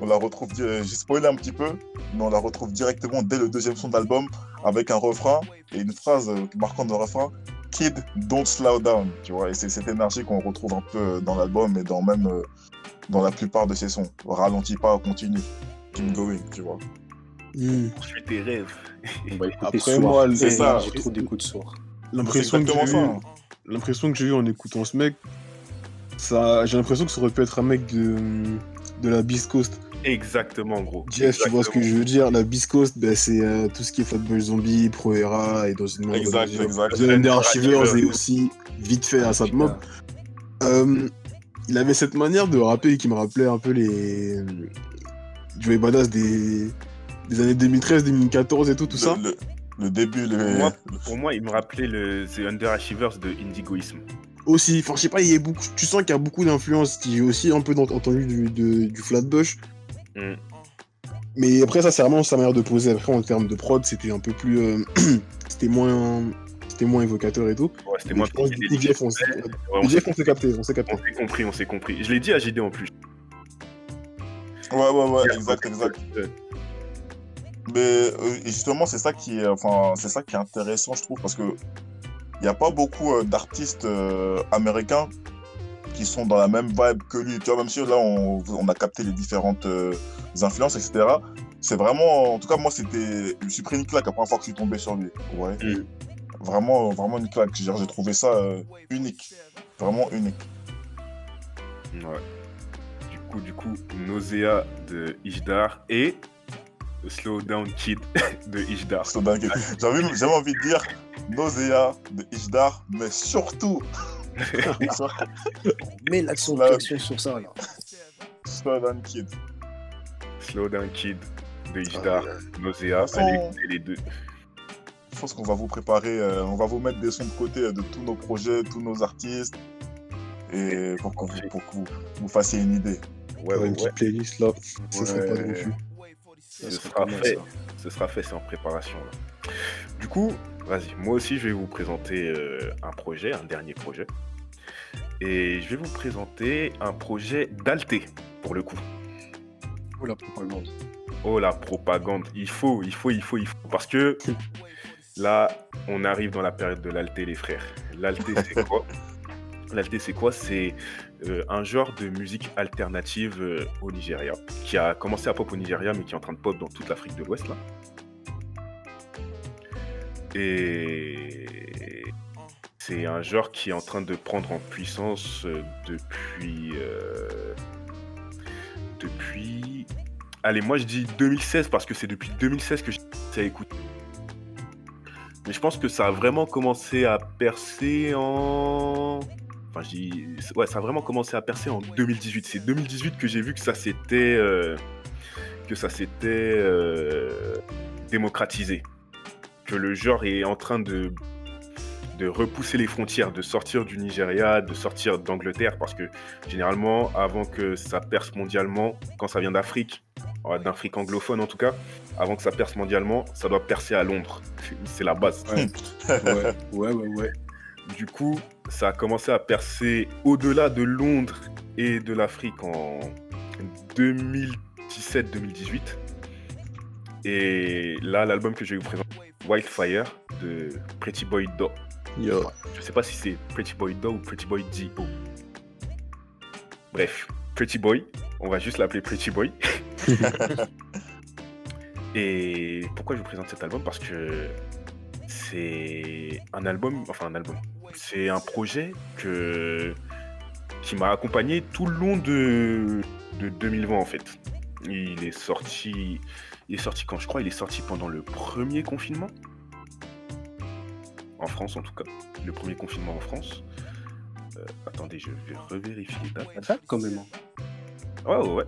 on la retrouve. di- J'ai spoilé un petit peu, mais on la retrouve directement dès le deuxième son d'album avec un refrain et une phrase euh, marquante de refrain. Kid, don't slow down, tu vois, et c'est cette énergie qu'on retrouve un peu dans l'album et dans même euh, dans la plupart de ses sons. Ralentis pas, continue, tu vois. Hmm. Poursuis tes rêves. On va écouter Après, moi, le- C'est ça. J'ai trop d'écoute soir. L'impression que hein. l'impression que j'ai eu en écoutant ce mec, ça, j'ai l'impression que ça aurait pu être un mec de, de la Beast Coast. Exactement, gros. Jeff, tu vois ce que je veux dire? La Beast Coast, ben, c'est euh, tout ce qui est Fatboy Zombie, Pro Era et dans une Exact, mesure. exact. The Archivers et aussi vite fait à Sad Mob. Euh, il avait cette manière de rapper qui me rappelait un peu les Joey Badass des, des années 2013, 2014 et tout, tout ça. Le, début, le, Pour moi, pour moi, il me rappelait le The Under Achievers de Indigoism. Aussi, enfin, je sais pas, il y a beaucoup, tu sens qu'il y a beaucoup d'influences. J'ai aussi un peu dans- entendu du, de- du Flatbush. Mm. Mais après, ça, c'est vraiment sa manière de poser. Après, en termes de prod, c'était un peu plus. euh, c'était moins. C'était moins évocateur et tout. Ouais, c'était Mais moi je pense du coup, Jeff, on s'est capté. on s'est compris, on s'est compris. Je l'ai dit à JD en plus. Ouais, ouais, ouais, exact, exact. Mais euh, justement, c'est ça qui est, enfin, c'est ça qui est intéressant, je trouve, parce que il n'y a pas beaucoup euh, d'artistes euh, américains qui sont dans la même vibe que lui. Tu vois, même si là, on, on a capté les différentes influences, etc. C'est vraiment, en tout cas, moi, c'était, je me suis pris une claque la première fois que je suis tombé sur lui. Ouais. Mm. Vraiment, vraiment une claque. J'ai trouvé ça unique, vraiment unique. Ouais. Du coup, du coup, Nausea de Ishdar et Slow Down Kid de Ishdar. C'est dingue. J'avais envie de dire Nausea de Ishdar, mais surtout Mets l'accent Là. l'accent sur ça là. Slow Kid. Slow Down Kid de Ishdar, Ah, Nausea. façon- Allez écouter les deux. Je pense qu'on va vous préparer, euh, on va vous mettre des sons de côté euh, de tous nos projets, tous nos artistes, et pour que vous, pour que vous, vous fassiez une idée. Ouais, une ouais, petite ouais. playlist là. Ce serait pas. Ce sera fait. ça. Ce sera fait, c'est en préparation. Là. Du coup, vas-y, moi aussi je vais vous présenter euh, un projet, un dernier projet. Et je vais vous présenter un projet d'Alté, pour le coup. Oh la propagande. Oh la propagande, il faut, il faut, il faut, il faut. Parce que là, on arrive dans la période de l'Alté, les frères. L'Alté, c'est quoi? L'Alté, c'est quoi? C'est euh, un genre de musique alternative euh, au Nigeria, qui a commencé à pop au Nigeria, mais qui est en train de pop dans toute l'Afrique de l'Ouest, là. Et c'est un genre qui est en train de prendre en puissance euh, depuis... depuis... Allez, moi je dis 2016 parce que c'est depuis 2016 que j'ai écouter. Mais je pense que ça a vraiment commencé à percer en... Enfin. Ouais, ça a vraiment commencé à percer en 2018. C'est 2018 que j'ai vu que ça s'était... euh, que ça s'était euh, démocratisé. Que le genre est en train de de repousser les frontières, de sortir du Nigeria, de sortir d'Angleterre, parce que généralement, avant que ça perce mondialement, quand ça vient d'Afrique, euh, d'Afrique anglophone en tout cas, avant que ça perce mondialement, ça doit percer à Londres. C'est la base. Ouais, ouais, ouais, ouais. ouais. Du coup, ça a commencé à percer au-delà de Londres et de l'Afrique en 2017-2018. Et là, l'album que je vais vous présenter, Wildfire de Pretty Boy Do. Yo. Je sais pas si c'est Pretty Boy Do ou Pretty Boy D.O. Bref, Pretty Boy, on va juste l'appeler Pretty Boy. Et pourquoi je vous présente cet album? Parce que c'est un album, enfin un album, c'est un projet que, qui m'a accompagné tout le long de, de 2020 en fait. Il est sorti, il est sorti quand je crois, il est sorti pendant le premier confinement. En France en tout cas, le premier confinement en France. Euh, attendez, je vais revérifier. Ça date quand même. hein. Ouais, ouais, ouais.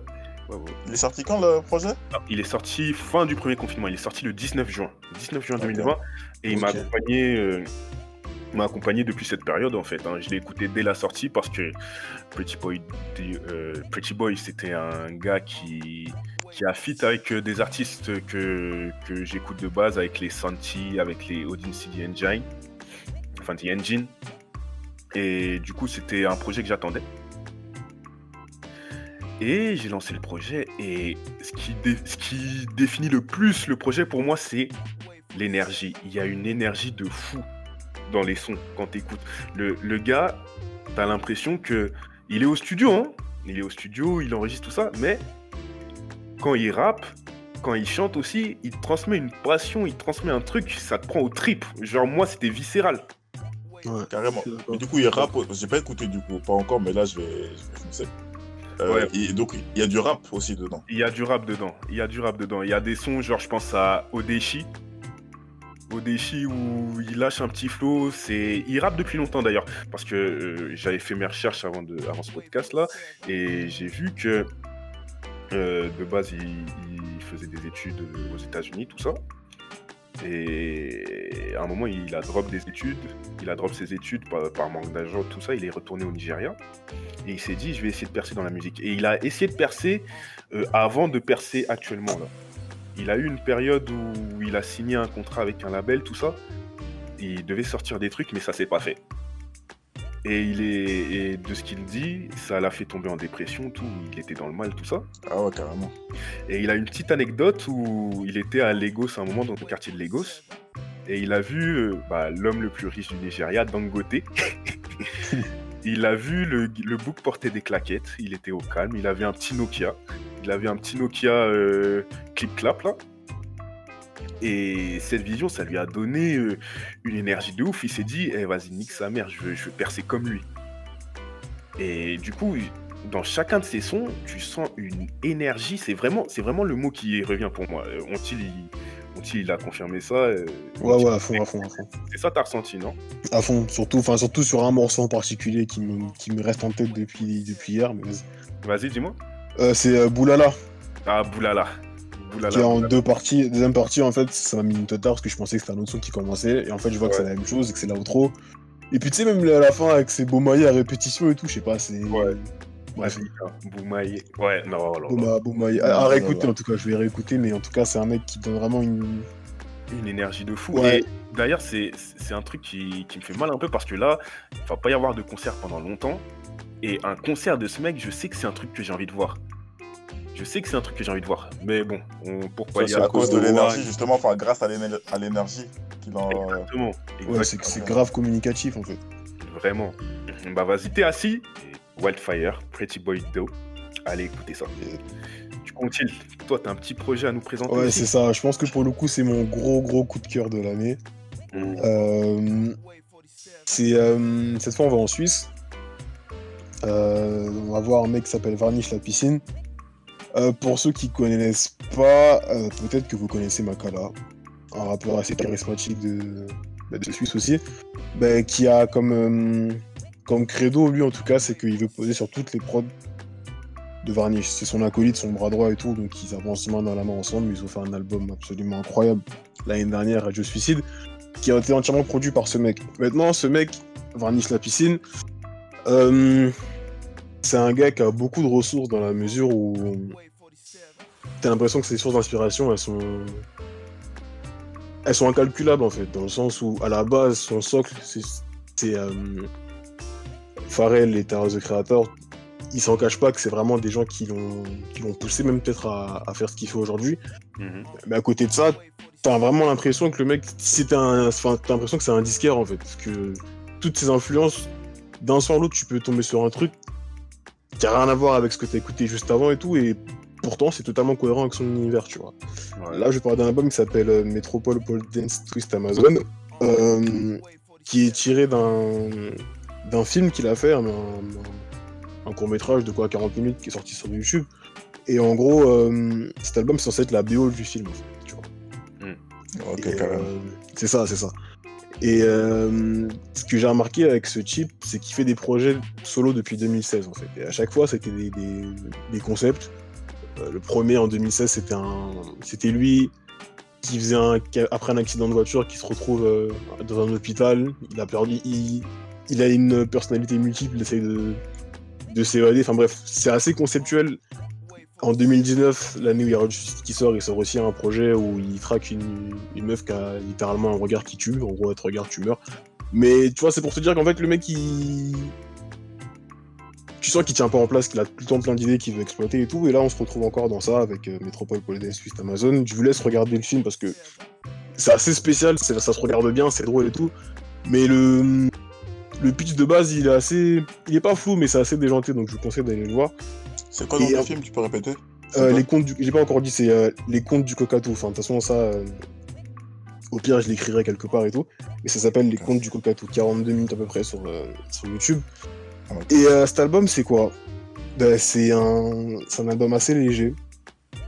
Il est sorti quand le projet? Ah, Il est sorti fin du premier confinement. Il est sorti le 19 juin. 19 juin Ok. 2020. Et il m'a accompagné, euh, m'a accompagné depuis cette période en fait. hein. Je l'ai écouté dès la sortie parce que Pretty Boy, euh, Pretty Boy, c'était un gars qui qui a fit avec euh, des artistes que, que j'écoute de base, avec les Santi, avec les Odin CD Engine, enfin The Engine. Et du coup, c'était un projet que j'attendais. Et j'ai lancé le projet et ce qui, dé- ce qui définit le plus le projet pour moi, c'est l'énergie. Il y a une énergie de fou dans les sons quand tu écoutes. Le, le gars, t'as l'impression que il est au studio, hein. il est au studio, il enregistre tout ça, mais quand il rappe, quand il chante aussi, il transmet une passion, il transmet un truc, ça te prend au trip. Genre moi, c'était viscéral. Ouais. Carrément. Du coup, il rappe. J'ai pas écouté du coup, pas encore, mais là, je vais, je vais foncer. Euh, Ouais. et donc, il y a du rap aussi dedans. Il y a du rap dedans. Il y a du rap dedans. Il y a des sons, genre, je pense à Odeshi. Odeshi où il lâche un petit flow. C'est... Il rappe depuis longtemps d'ailleurs. Parce que euh, j'avais fait mes recherches avant, de... avant ce podcast là. Et j'ai vu que euh, de base, il... il faisait des études aux États-Unis, tout ça. Et à un moment, il a drop des études. Il a drop ses études par, manque d'argent, tout ça. Il est retourné au Nigeria. Et il s'est dit, je vais essayer de percer dans la musique. Et il a essayé de percer euh, avant de percer actuellement. Là. Il a eu une période où il a signé un contrat avec un label, tout ça. Il devait sortir des trucs, mais ça s'est pas fait. Et, il est, et de ce qu'il dit, ça l'a fait tomber en dépression, tout. Il était dans le mal, tout ça. Ah ouais, carrément. Et il a une petite anecdote où il était à Lagos à un moment dans le quartier de Lagos. Et il a vu euh, bah, l'homme le plus riche du Nigeria, Dangote. il a vu le, le bouc porter des claquettes. Il était au calme. Il avait un petit Nokia. Il avait un petit Nokia euh, clip-clap là. Et cette vision, ça lui a donné euh, une énergie de ouf. Il s'est dit, eh, vas-y, nique sa mère, je veux, je veux percer comme lui. Et du coup, dans chacun de ces sons, tu sens une énergie. C'est vraiment, c'est vraiment le mot qui revient pour moi. Euh, Ontil, il, il a confirmé ça. euh, Ouais, ouais, à fond, à fond, à fond. C'est ça, t'as ressenti, non? À fond, surtout, enfin, surtout sur un morceau en particulier qui me, qui me reste en tête depuis, depuis hier. Mais vas-y. Dis-moi. Euh, c'est Boulala, Ah, Boulala. Qui est en deux parties. Deuxième partie, en fait, ça m'a mis une tête tard parce que je pensais que c'était un autre son qui commençait. Et en fait, je vois que c'est la même chose et que c'est l'outro. Et puis, tu sais, même à la fin, avec ses beaux maillots à répétition et tout, je sais pas, c'est. Ouais. Bref. Ouais, non, non, Bomaye. À, à réécouter, en tout cas, je vais réécouter, mais en tout cas, c'est un mec qui donne vraiment une. Une énergie de fou. Ouais. Et d'ailleurs, c'est c'est un truc qui, qui me fait mal un peu parce que là, il va pas y avoir de concert pendant longtemps. Et un concert de ce mec, je sais que c'est un truc que j'ai envie de voir. Je sais que c'est un truc que j'ai envie de voir. Mais bon, on, pourquoi Ça, y c'est a à cause de cause de l'énergie, justement, enfin, grâce à l'éner- à l'énergie qu'il en. Exactement. Ouais, c'est grave communicatif, en fait. Vraiment. Bah vas-y, t'es assis. Wildfire, Pretty Boy Do. Allez, écoutez ça. Tu continues. Toi, t'as un petit projet à nous présenter. Ouais, c'est ça. Je pense que pour le coup, c'est mon gros, gros coup de cœur de l'année. Mhm. Euh, c'est euh, cette fois on va en Suisse. Euh, on va voir un mec qui s'appelle Varnish la piscine. Euh, pour ceux qui connaissent pas, euh, peut-être que vous connaissez Makala, un rappeur assez charismatique de, bah, de Suisse aussi, bah, qui a comme, euh, comme credo, lui en tout cas, c'est qu'il veut poser sur toutes les prods de Varnish. C'est son acolyte, son bras droit et tout, donc ils avancent main dans la main ensemble. Ils ont fait un album absolument incroyable l'année dernière, Radio Suicide qui a été entièrement produit par ce mec. Maintenant, ce mec, Varnish la piscine, euh, c'est un gars qui a beaucoup de ressources dans la mesure où t'as l'impression que ses sources d'inspiration, elles sont, elles sont incalculables en fait, dans le sens où à la base, son socle, c'est, c'est euh, Pharrell et Tyler, the Creator. Il s'en cache pas que c'est vraiment des gens qui l'ont, poussé même peut-être à, à faire ce qu'il fait aujourd'hui. Mhm. Mais à côté de ça, t'as vraiment l'impression que le mec, c'était un, enfin, t'as l'impression que c'est un disquaire en fait, que toutes ces influences, d'un son à l'autre, tu peux tomber sur un truc qui a rien à voir avec ce que t'as écouté juste avant et tout, et pourtant c'est totalement cohérent avec son univers, tu vois. Ouais. Là, je parle d'un album qui s'appelle euh, Metropole Pole Dance Twist Amazon, euh, qui est tiré d'un d'un film qu'il a fait, un, un, court métrage de quoi 40 minutes qui est sorti sur YouTube. Et en gros, euh, cet album c'est censé être la BO du film, en fait, tu vois. Ok, Et, carrément. euh, c'est ça, c'est ça. Et euh, ce que j'ai remarqué avec ce type, c'est qu'il fait des projets solo depuis 2016 en fait. Et à chaque fois, c'était des, concepts. Euh, le premier en 2016, c'était un, c'était lui qui faisait un, après un accident de voiture, qui se retrouve euh, dans un hôpital. Il a perdu, il, il a une personnalité multiple, il essaye de, de s'évader. Enfin bref, c'est assez conceptuel. En 2019, l'année où il y a Justice qui sort, il sort aussi un projet où il traque une, meuf qui a littéralement un regard qui tue. En gros, à te regarde, tu meurs. Mais tu vois, c'est pour te dire qu'en fait, le mec, il. Tu sens qu'il tient pas en place, qu'il a tout le temps plein d'idées qu'il veut exploiter et tout. Et là, on se retrouve encore dans ça avec euh, Metropole Police Suisse Amazon. Je vous laisse regarder le film parce que c'est assez spécial, ça se regarde bien, c'est drôle et tout. Mais le. Le pitch de base, il est assez. Il est pas flou, mais c'est assez déjanté, donc je vous conseille d'aller le voir. C'est quoi dans et le film Tu peux répéter Euh, les contes du... J'ai pas encore dit, c'est euh, les contes du cocatou. Enfin, de toute façon, ça. euh, Au pire, je l'écrirai quelque part et tout. Mais ça s'appelle Les contes du cocatou. 42 minutes à peu près sur, sur YouTube. Ok. Et cet album, c'est quoi? Ben, C'est un... c'est un album assez léger.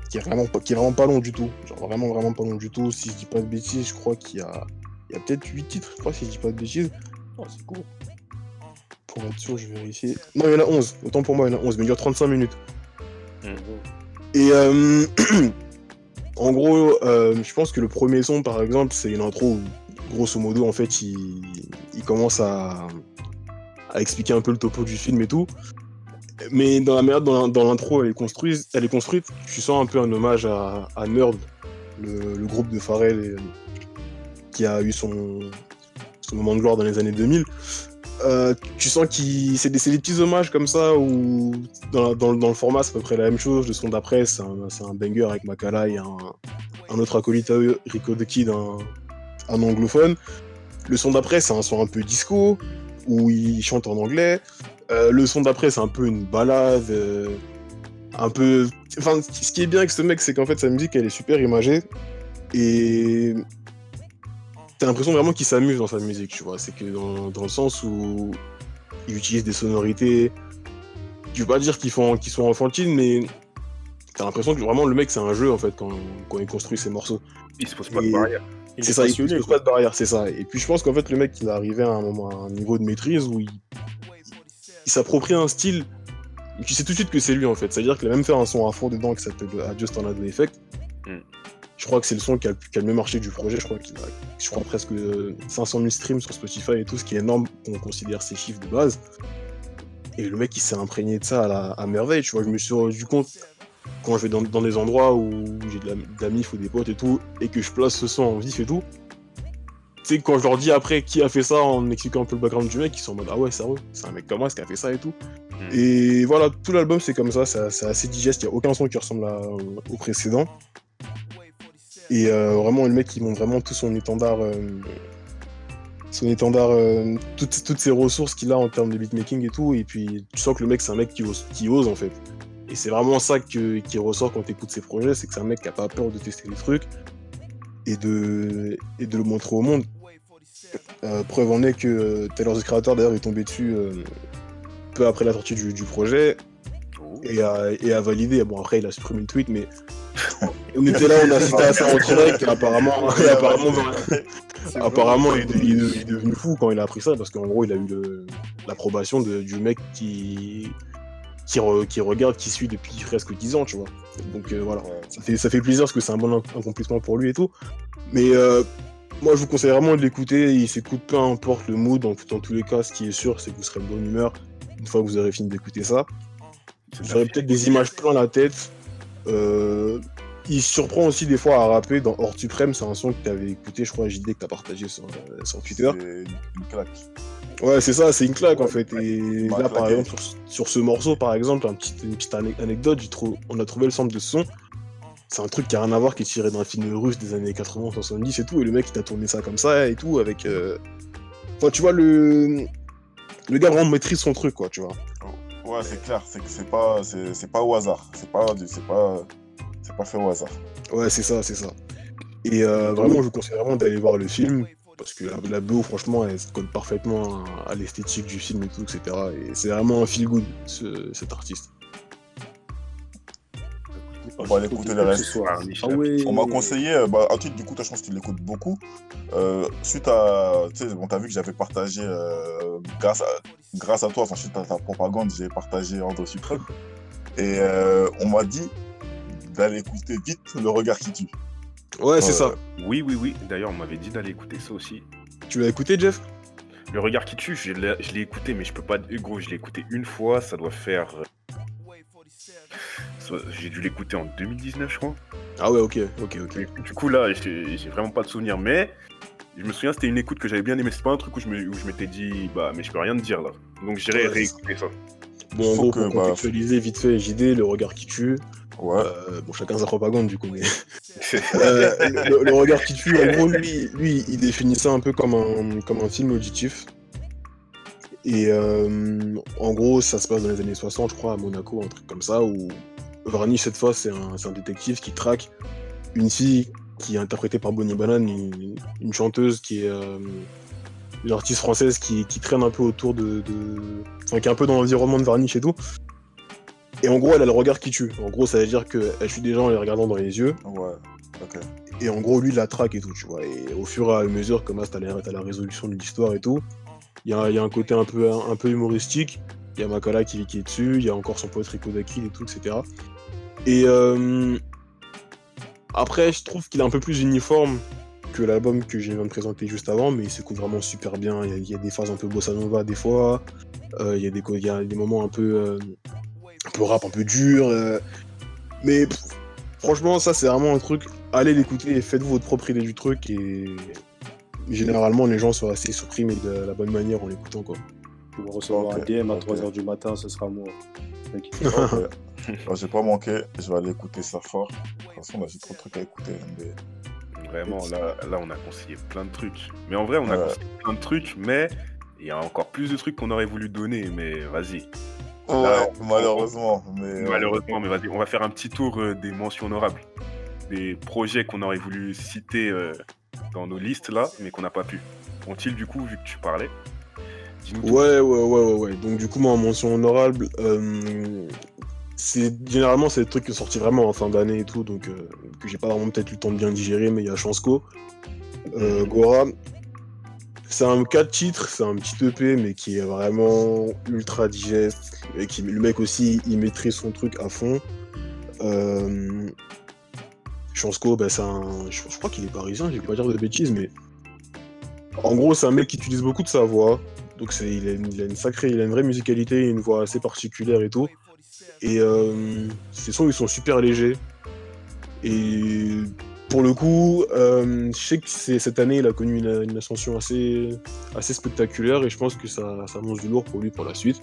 Qui est, vraiment pas... qui est vraiment pas long du tout. Genre vraiment, vraiment pas long du tout. Si je dis pas de bêtises, je crois qu'il y a. Il y a peut-être 8 titres, je crois, si je dis pas de bêtises. Oh, c'est court. Pour être sûr, je vais vérifier. Non, il y en a 11. Autant pour moi, il y en a 11, mais il dure 35 minutes. Mhm. Et euh, en gros, euh, je pense que le premier son, par exemple, c'est une intro où, grosso modo, en fait, il, il commence à, à expliquer un peu le topo du film et tout. Mais dans la manière dont l'intro elle est construite, elle est construite, tu sens un peu un hommage à, à Nerd, le, le groupe de Pharrell et, qui a eu son, son moment de gloire dans les années 2000. Euh, tu sens qu'il c'est des, des petits hommages comme ça où dans, dans le- dans le format c'est à peu près la même chose. Le son d'après c'est un, un banger avec Makala et un, un autre acolyte à eux, Rico the Kid, un, un anglophone. Le son d'après c'est un son un peu disco où il chante en anglais. Euh, le son d'après c'est un peu une balade, euh, un peu. Enfin, ce qui est bien avec ce mec c'est qu'en fait sa musique elle est super imagée et t'as l'impression vraiment qu'il s'amuse dans sa musique, tu vois. C'est que dans, dans le sens où il utilise des sonorités. Je veux pas dire qu'ils font, qu'ils sont enfantines, mais t'as l'impression que vraiment le mec c'est un jeu en fait quand, quand il construit ses morceaux. Il se pose pas Et- de barrière. C'est est ça, il ne pose pas de barrière, c'est ça. Et puis je pense qu'en fait le mec il est arrivé à un moment, à un niveau de maîtrise où il, il s'approprie un style. Tu sais tout de suite que c'est lui en fait. C'est-à-dire qu'il a même fait un son à fond dedans qui s'appelle Adjust Tornado Effect. Mm. Je crois que c'est le son qui a, le plus- qui a le mieux marché du projet. Je crois qu'il a, je crois presque euh, 500 000 streams sur Spotify et tout, ce qui est énorme quand on considère ses chiffres de base. Et le mec il s'est imprégné de ça à, la- à merveille. Tu vois, je me suis rendu compte quand je vais dans, dans des endroits où j'ai de la, de la mif ou des potes et tout, et que je place ce son en vif et tout, tu sais, quand je leur dis après qui a fait ça en expliquant un peu le background du mec, ils sont en mode ah ouais, sérieux, c'est un mec comme moi qui a fait ça et tout. Mm. Et voilà, tout l'album c'est comme ça, c'est c'est assez digeste, il n'y a aucun son qui ressemble à- au précédent. Et euh, vraiment, le mec il montre vraiment tout son étendard euh, son étendard, euh, toutes, toutes ses ressources qu'il a en termes de beatmaking et tout. Et puis tu sens que le mec, c'est un mec qui ose, qui ose en fait. Et c'est vraiment ça que- qui ressort quand tu écoutes ses projets, c'est que c'est un mec qui a pas peur de tester des trucs et de, et de le montrer au monde. Euh, preuve en est que euh, Taylor the Creator d'ailleurs est tombé dessus peu après la sortie du, du projet Oh. et a, et a validé. Bon après il a supprimé le tweet mais on était là, on a cité à ça en direct et apparemment, et apparemment, apparemment il, est- il est- il est devenu fou quand il a appris ça parce qu'en gros il a eu l'approbation du mec qui, qui, re- qui regarde, qui suit depuis presque 10 ans tu vois. Donc euh, voilà, ça fait, ça fait plaisir parce que c'est un bon accomplissement pour lui et tout. Mais euh, moi, je vous conseille vraiment de l'écouter. Il s'écoute peu importe le mood. Dans, dans tous les cas, ce qui est sûr, c'est que vous serez de bonne humeur une fois que vous aurez fini d'écouter ça. Vous aurez peut-être des images plein la tête. Euh, il surprend aussi des fois à rapper dans Hors Suprême. C'est un son que tu avais écouté, je crois, JD, que tu as partagé sur, euh, sur Twitter. C'est une claque. Ouais, c'est ça, c'est une claque en Ouais, fait. Et m'a là, par exemple, sur, sur ce morceau, par exemple, un petit- une petite ane- anecdote, on a trouvé le sample de ce son. C'est un truc qui a rien à voir, qui est tiré d'un film russe des années 80-70 et tout. Et le mec, il t'a tourné ça comme ça et tout, avec. euh, Enfin, tu vois, le. Le gars vraiment maîtrise son truc, quoi, tu vois. Ouais, c'est clair, c'est que c'est pas, c'est pas au hasard. C'est pas, c'est pas, c'est pas fait au hasard. Ouais, c'est ça, c'est ça. Et euh, vraiment, je vous conseille vraiment d'aller voir le film, parce que la, la BO, franchement, elle se colle parfaitement à, à l'esthétique du film et tout, etc. Et c'est vraiment un feel good, ce- cet artiste. On va aller écouter le reste. Ce soir. Arnie Ah. On m'a conseillé, euh, bah, truc du coup, toi, je pense que tu l'écoutes beaucoup. Euh, suite à, tu sais, bon, t'as vu que j'avais partagé, euh, grâce, à, grâce à toi, enfin, suite à ta propagande, j'ai partagé André Suprême. Et euh, on m'a dit d'aller écouter vite Le regard qui tue. Ouais, c'est ça. Oui, oui, oui. D'ailleurs, on m'avait dit d'aller écouter ça aussi. Tu l'as écouté, Jeff? Le regard qui tue, je l'ai je l'ai écouté, mais je peux pas. Gros, je l'ai écouté une fois, ça doit faire. J'ai dû l'écouter en 2019, je crois. Ah ouais, ok, ok, ok. Du coup, là, j'ai vraiment pas de souvenir, mais je me souviens, c'était une écoute que j'avais bien aimée. C'est pas un truc où je me- où je m'étais dit, bah, mais je peux rien te dire là. Donc, j'irai Ouais, réécouter ça. Bon, en gros, que, pour bah, contextualiser vite fait, JD, le regard qui tue. Ouais. Euh, bon, chacun sa propagande, du coup, mais. Euh, le, le regard qui tue, en gros, lui, lui, il définit ça un peu comme un, comme un film auditif. Et euh, en gros, ça se passe dans les années 60, je crois, à Monaco, un truc comme ça, où Varnish, cette fois, c'est un, détective qui traque une fille qui est interprétée par Bonnie Banane, une, une chanteuse qui est euh, une artiste française qui, qui traîne un peu autour de. de- Enfin, qui est un peu dans l'environnement de Varnish et tout. Et en gros, elle a le regard qui tue. En gros, ça veut dire qu'elle tue des gens en les regardant dans les yeux. Ouais. Ok. Et en gros, lui, il la traque et tout, tu vois. Et au fur et à mesure, comme ça, t'as la, résolution de l'histoire et tout. Il y a, il y a un côté un peu, un, peu humoristique. Il y a Makala qui, qui est dessus. Il y a encore son pote Rico Daki et tout, etc. Et euh, après, je trouve qu'il est un peu plus uniforme que l'album que je viens de présenter juste avant, mais il s'écoute vraiment super bien. Il y, a, il y a des phases un peu bossa nova des fois. Euh, il, y a des, co- il y a des moments un peu, euh, un peu rap, un peu dur. euh. mais pff, franchement, ça, c'est vraiment un truc. Allez l'écouter et faites-vous votre propre idée du truc. Et généralement, les gens sont assez surpris, mais de la bonne manière en l'écoutant, quoi. Tu vas recevoir un DM à ok. 3h du matin, ce sera moi. Alors, j'ai pas manqué, je vais aller écouter ça fort. De toute façon, là, j'ai trop de trucs à écouter. mais- Vraiment, là, là, on a conseillé plein de trucs. Mais en vrai, on a Ouais. conseillé plein de trucs, mais il y a encore plus de trucs qu'on aurait voulu donner. Mais vas-y. Ouais, malheureusement. Mais, euh, Malheureusement, mais vas-y, on va faire un petit tour euh, des mentions honorables. Des projets qu'on aurait voulu citer euh, dans nos listes là, mais qu'on n'a pas pu. Ont-ils du coup, vu que tu parlais? Ouais, ouais, ouais, ouais, ouais. Donc, du coup, moi, en mention honorable, euh, c'est généralement, c'est des trucs qui sont sortis vraiment en fin d'année et tout, donc euh, que j'ai pas vraiment peut-être eu le temps de bien digérer, mais il y a Chansco, euh, Gora. C'est un 4 titres, c'est un petit EP, mais qui est vraiment ultra digeste. Et qui, le mec aussi, il maîtrise son truc à fond. Euh, Chansco, bah, c'est un. Je, crois qu'il est parisien, je vais pas dire de bêtises, mais. En gros, c'est un mec qui utilise beaucoup de sa voix. Donc c'est, il, a une, il a une sacrée, il a une vraie musicalité, une voix assez particulière et tout. Et euh, ses sons, ils sont super légers. Et pour le coup, euh, je sais que cette année, il a connu une, une ascension assez, assez spectaculaire et je pense que ça, ça annonce du lourd pour lui pour la suite.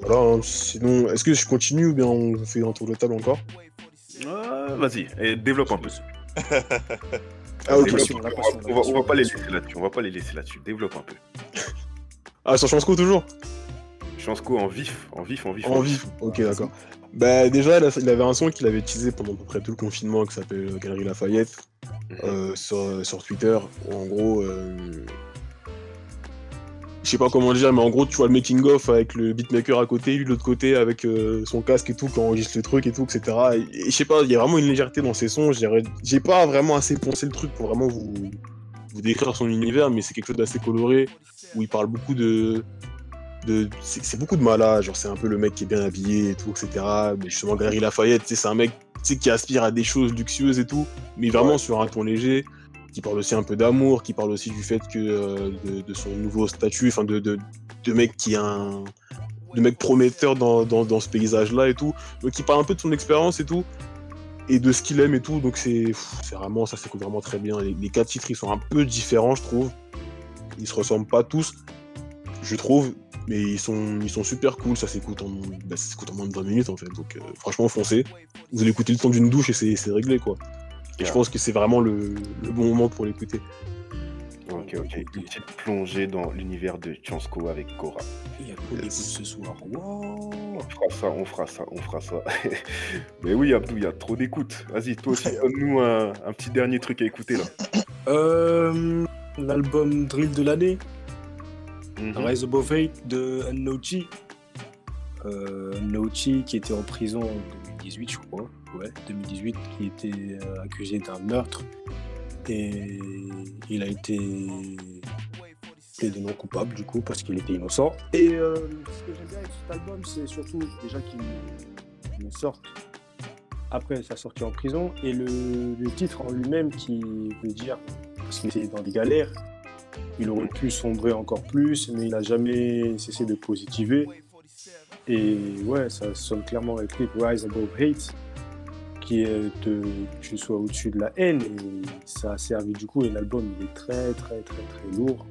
Voilà, hein. sinon, est-ce que je continue ou bien on fait un tour de table encore? Ah, vas-y, et développe un peu. Ah, ok. On la va, on va pas les laisser là-dessus. On va pas les laisser là-dessus. Développe un peu. Ah, sur Chansco toujours? En vif, en vif, en vif. En vif. Ok, d'accord. Bah, déjà, il avait un son qu'il avait teasé pendant à peu près tout le confinement qui s'appelle euh, Galerie Lafayette Mhm. euh, sur, sur Twitter. en gros, euh, je sais pas comment dire, mais en gros, tu vois le making-of avec le beatmaker à côté, lui de l'autre côté avec euh, son casque et tout, qui enregistre le truc et tout, etc. Et, et je sais pas, il y a vraiment une légèreté dans ses sons. J'ai j'ai pas vraiment assez poncé le truc pour vraiment vous, vous décrire son univers, mais c'est quelque chose d'assez coloré où il parle beaucoup de. De c'est c'est beaucoup de malades, genre c'est un peu le mec qui est bien habillé et tout, etc. Mais justement, Galerie Lafayette, c'est un mec qui aspire à des choses luxueuses et tout, mais vraiment sur un ton léger qui parle aussi un peu d'amour, qui parle aussi du fait que euh, de, de son nouveau statut, enfin de, de, de mec qui a un de mec prometteur dans, dans, dans ce paysage-là et tout. Donc il parle un peu de son expérience et tout, et de ce qu'il aime et tout. Donc c'est c'est vraiment, ça s'écoute vraiment très bien. Les, les quatre titres, ils sont un peu différents, je trouve. Ils se ressemblent pas tous, je trouve, mais ils sont, ils sont super cool. Ça s'écoute en, bah, ça s'écoute en moins de 20 minutes en fait. Donc euh, franchement, foncez. Vous allez écouter le temps d'une douche et c'est c'est réglé quoi. Et je pense que c'est vraiment le, le bon moment pour l'écouter. Ok, ok. Une petite plongée dans l'univers de Chansco avec Cora. Il y a trop d'écoute ce soir? Wow. On fera ça, on fera ça, on fera ça. Mais oui, Abdou, il y a trop d'écoute. Vas-y, toi aussi, donne-nous un, un petit dernier truc à écouter là. Euh, L'album Drill de l'année, Mhm. Rise Above Hate de Unknochi. Euh, qui était en prison en 2018, je crois. Ouais, 2018, qui était euh, accusé d'un meurtre. Et il a été plaidé non coupable, du coup, parce qu'il était innocent. Et euh, ce que j'aime bien avec cet album, c'est surtout déjà qu'il le sorte après sa sortie en prison et le, le titre en lui-même qui veut dire parce qu'il était dans des galères il aurait pu sombrer encore plus mais il n'a jamais cessé de positiver et ouais ça sonne clairement avec le clip Rise Above Hate qui est de que tu sois au-dessus de la haine et ça a servi du coup et l'album il est très très très très lourd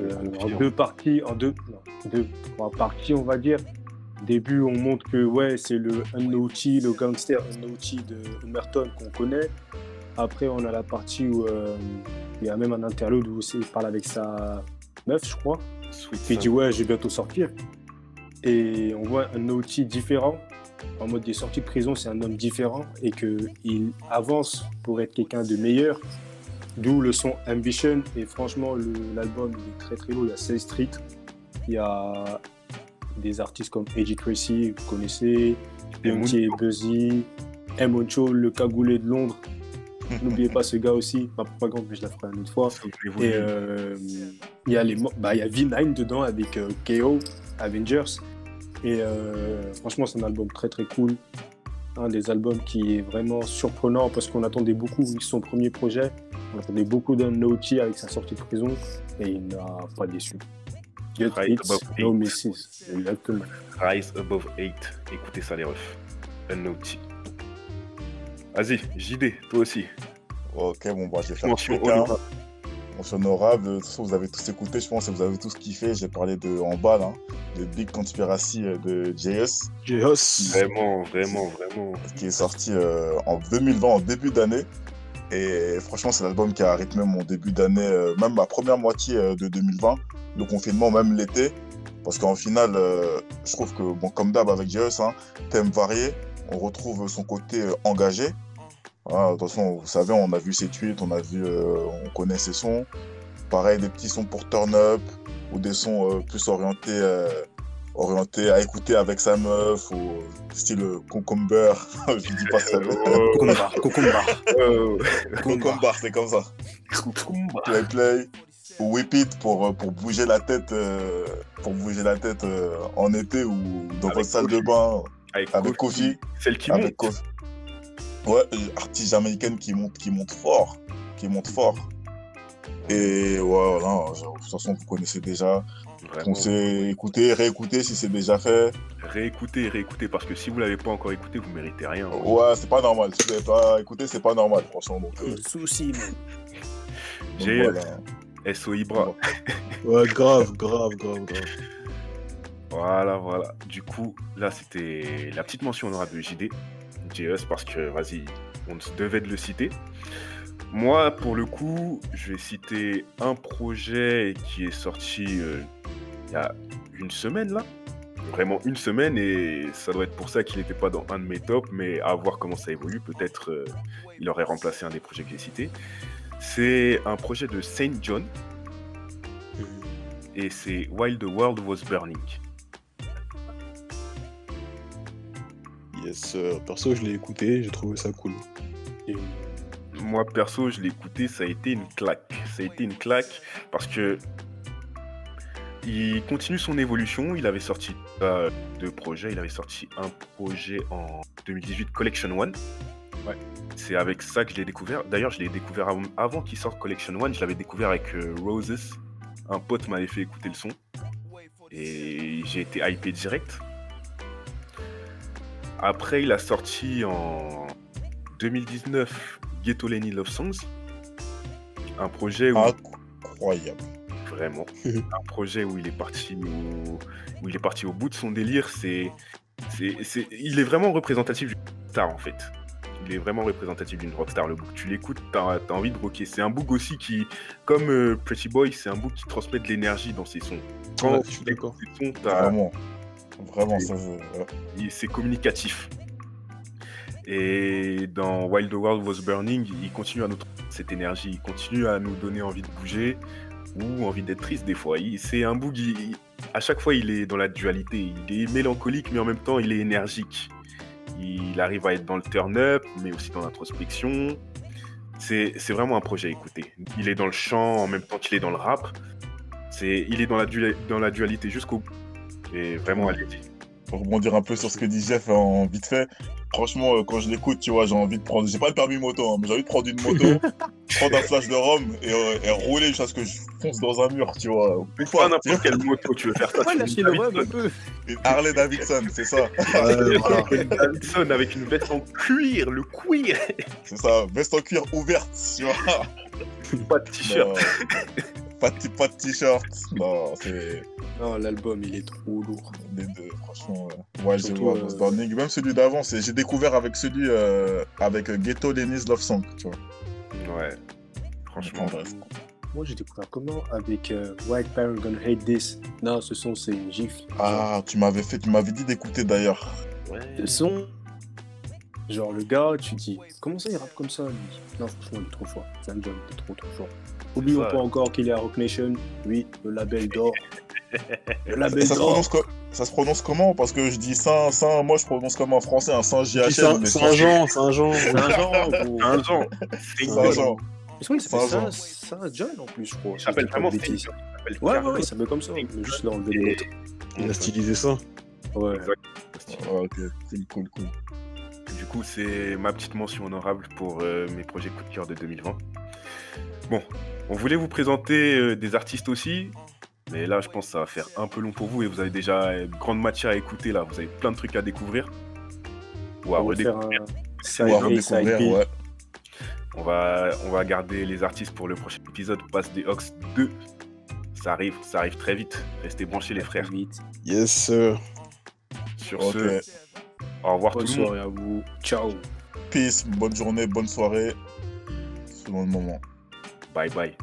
Euh, en deux parties, en deux, non, deux, trois parties, on va dire. Début, on montre que ouais, c'est le Unnaughty, le gangster Unnaughty de Emerton qu'on connaît. Après, on a la partie où euh, il y a même un interlude où il parle avec sa meuf, je crois. Sweet Puis il dit ouais, je vais bientôt sortir. Et on voit un outil différent. En mode, il est sorti de prison, c'est un homme différent et qu'il avance pour être quelqu'un de meilleur. D'où le son Ambition. Et franchement, l'album il est très très lourd. Il y a 16 streets. Il y a des artistes comme Eddie Tracy, vous connaissez, Et Yonti et Buzzy, M. Ocho, le cagoulé de Londres. N'oubliez pas ce gars aussi. Ma propagande, mais je la ferai une autre fois. Et euh, il y a les bah, il y a V9 dedans avec euh, KO, Avengers. Et euh, franchement, c'est un album très très cool. Un des albums qui est vraiment surprenant parce qu'on attendait beaucoup, vu que son premier projet, on attendait beaucoup d'un Naughty avec sa sortie de prison et il n'a pas déçu. Get hits, above no eight. misses. Exactement. Rise Above 8. Écoutez ça, les refs. Unnaughty. Vas-y, JD, toi aussi. Ok, bon, bah, je vais faire Mention honorable. Mention honorable. De toute façon, vous avez tous écouté, je pense, et vous avez tous kiffé. J'ai parlé de En bas, là, de Big Conspiracy euh, de JS, J.O.S. Vraiment, vraiment, vraiment. qui est sorti euh, en 2020, en début d'année. Et franchement, c'est l'album qui a rythmé mon début d'année, euh, même ma première moitié euh, de 2020, le confinement, même l'été. Parce qu'en finale, euh, je trouve que, bon, comme d'hab avec JS, hein, thème varié, on retrouve son côté euh, engagé. Voilà, de toute façon, vous savez, on a vu ses tweets, on a vu, euh, on connaît ses sons. Pareil, des petits sons pour turn up ou des sons euh, plus orientés, euh, orientés à écouter avec sa meuf ou style concomber. je dis pas ça. Cucumba, Euh, concomber, c'est comme ça. Play play ou whip it pour, pour bouger la tête, pour bouger la tête en été ou dans Avec votre salle de bain avec, avec Kofi. Celle qui avec monte. Kofi. Ouais, euh, artiste jamaïcaine qui monte, qui monte fort, qui monte fort. Et ouais, voilà, genre, de toute façon, vous connaissez déjà. Vraiment. Foncez, écoutez, réécoutez si c'est déjà fait. Réécoutez, réécoutez, parce que si vous l'avez pas encore écouté, vous méritez rien. hein. Ouais, c'est pas normal. Si vous n'avez pas écouté, c'est pas normal, franchement. Donc, euh, Le souci, J'ai voilà. SO Ibra. Ouais, grave, grave, grave, grave. Voilà, voilà. Du coup, là, c'était la petite mention honorable de JD, JS, parce que, vas-y, on devait de le citer. Moi, pour le coup, je vais citer un projet qui est sorti euh, il y a une semaine là. Vraiment une semaine et ça doit être pour ça qu'il n'était pas dans un de mes tops, mais à voir comment ça évolue, peut-être euh, il aurait remplacé un des projets que j'ai cités. C'est un projet de Saint John et c'est While the World Was Burning. Euh, perso, je l'ai écouté, j'ai trouvé ça cool. Et Moi perso, je l'ai écouté, ça a été une claque. Ça a été une claque parce que il continue son évolution. Il avait sorti euh, deux projets. Il avait sorti un projet en 2018, Collection One. Ouais. C'est avec ça que je l'ai découvert. D'ailleurs, je l'ai découvert av- avant qu'il sorte Collection One. Je l'avais découvert avec euh, Roses. Un pote m'avait fait écouter le son. Et j'ai été hypé direct. Après, il a sorti en 2019 Ghetto Lenny Love Songs. Un projet où Incroyable. vraiment. Un projet où il est parti au, où il est parti au bout de son délire. C'est c'est c'est- il est vraiment représentatif d'une rockstar en fait. Il est vraiment représentatif d'une rockstar le book tu l'écoutes t'as as envie de rocker. C'est un book aussi qui comme euh, Pretty Boy c'est un book qui transmet de l'énergie dans ses sons. Quand Ouais, je suis tu écoutes d'accord. ses sons t'as- Vraiment. Ça, c'est communicatif. Et dans While the World Was Burning, il continue à nous cette énergie, il continue à nous donner envie de bouger ou envie d'être triste des fois. C'est un boog, il- à chaque fois il est dans la dualité, il est mélancolique mais en même temps il est énergique. Il arrive à être dans le turn-up mais aussi dans l'introspection. C'est vraiment un projet à écouter. Il est dans le chant en même temps qu'il est dans le rap. C'est, il est dans la, dua- dans la dualité jusqu'au bout. Et vraiment, allez-y. pour rebondir un peu sur ce que dit Jeff en vite fait, franchement, euh, quand je l'écoute, tu vois, j'ai envie de prendre. J'ai pas le permis moto, hein, mais j'ai envie de prendre une moto, prendre un flash de rhum et, euh, et rouler jusqu'à ce que je fonce dans un mur, tu vois. Ou Pas pas, tu n'importe quelle moto, tu veux faire ça. Ouais, veux le rhum un peu. Une Harley Davidson, c'est ça. Ouais, voilà. Une Davidson avec une veste en cuir, le cuir, C'est ça. Veste en cuir ouverte, tu vois. pas de t-shirt. Pas de, pas de t-shirt. Non, c'est Non, l'album, il est trop lourd. les deux, franchement. euh, Ouais, j'ai Surtout, vois, euh. Même celui d'avant, c'est- j'ai découvert avec celui euh, avec Ghetto Lenny's Love Song, tu vois. Ouais, franchement. Bref. Moi, j'ai découvert comment Avec euh, White Parent Gonna Hate This. Non, ce son, c'est une gifle. Ah, tu m'avais fait, tu m'avais dit d'écouter d'ailleurs. Le son, genre le gars, tu dis, comment ça il rappe comme ça lui? Non, franchement, il est trop fort. C'est un John, il est trop trop fort. Oublions pas encore qu'il est à Rock Nation. Oui, le label d'or. Le label ça se, d'or. prononce ça se prononce comment? Parce que je dis Saint, Saint, moi je prononce comme un français, un Saint GHM. Saint- Saint-Jean. C'est un genre, gros. Un genre. C'est Saint Jean. Je crois qu'il s'appelle Saint-Jean. ça, ça John en plus, je crois. Il s'appelle vraiment. Saint Ouais, ouais, il s'appelle comme ça. Mais juste il a enlevé les lettres. Il a stylisé ça. Ouais. Ouais, ok, cool, cool, cool. Du coup, c'est ma petite mention honorable pour euh, mes projets coup de cœur de 2020. Bon, on voulait vous présenter euh, des artistes aussi, mais là, je pense que ça va faire un peu long pour vous et vous avez déjà euh, grande matière à écouter là. Vous avez plein de trucs à découvrir ou à On va faire redécouvrir. un On va redécouvrir, ouais. On va, on va garder les artistes pour le prochain épisode. Passe des Hawks 2. Ça arrive, ça arrive très vite. Restez branchés les frères. Vite. Yes, sir. Sur ce, au revoir Bonne tout le monde. soirée à vous. Ciao. Peace, bonne journée, bonne soirée. Selon le moment. Bye bye.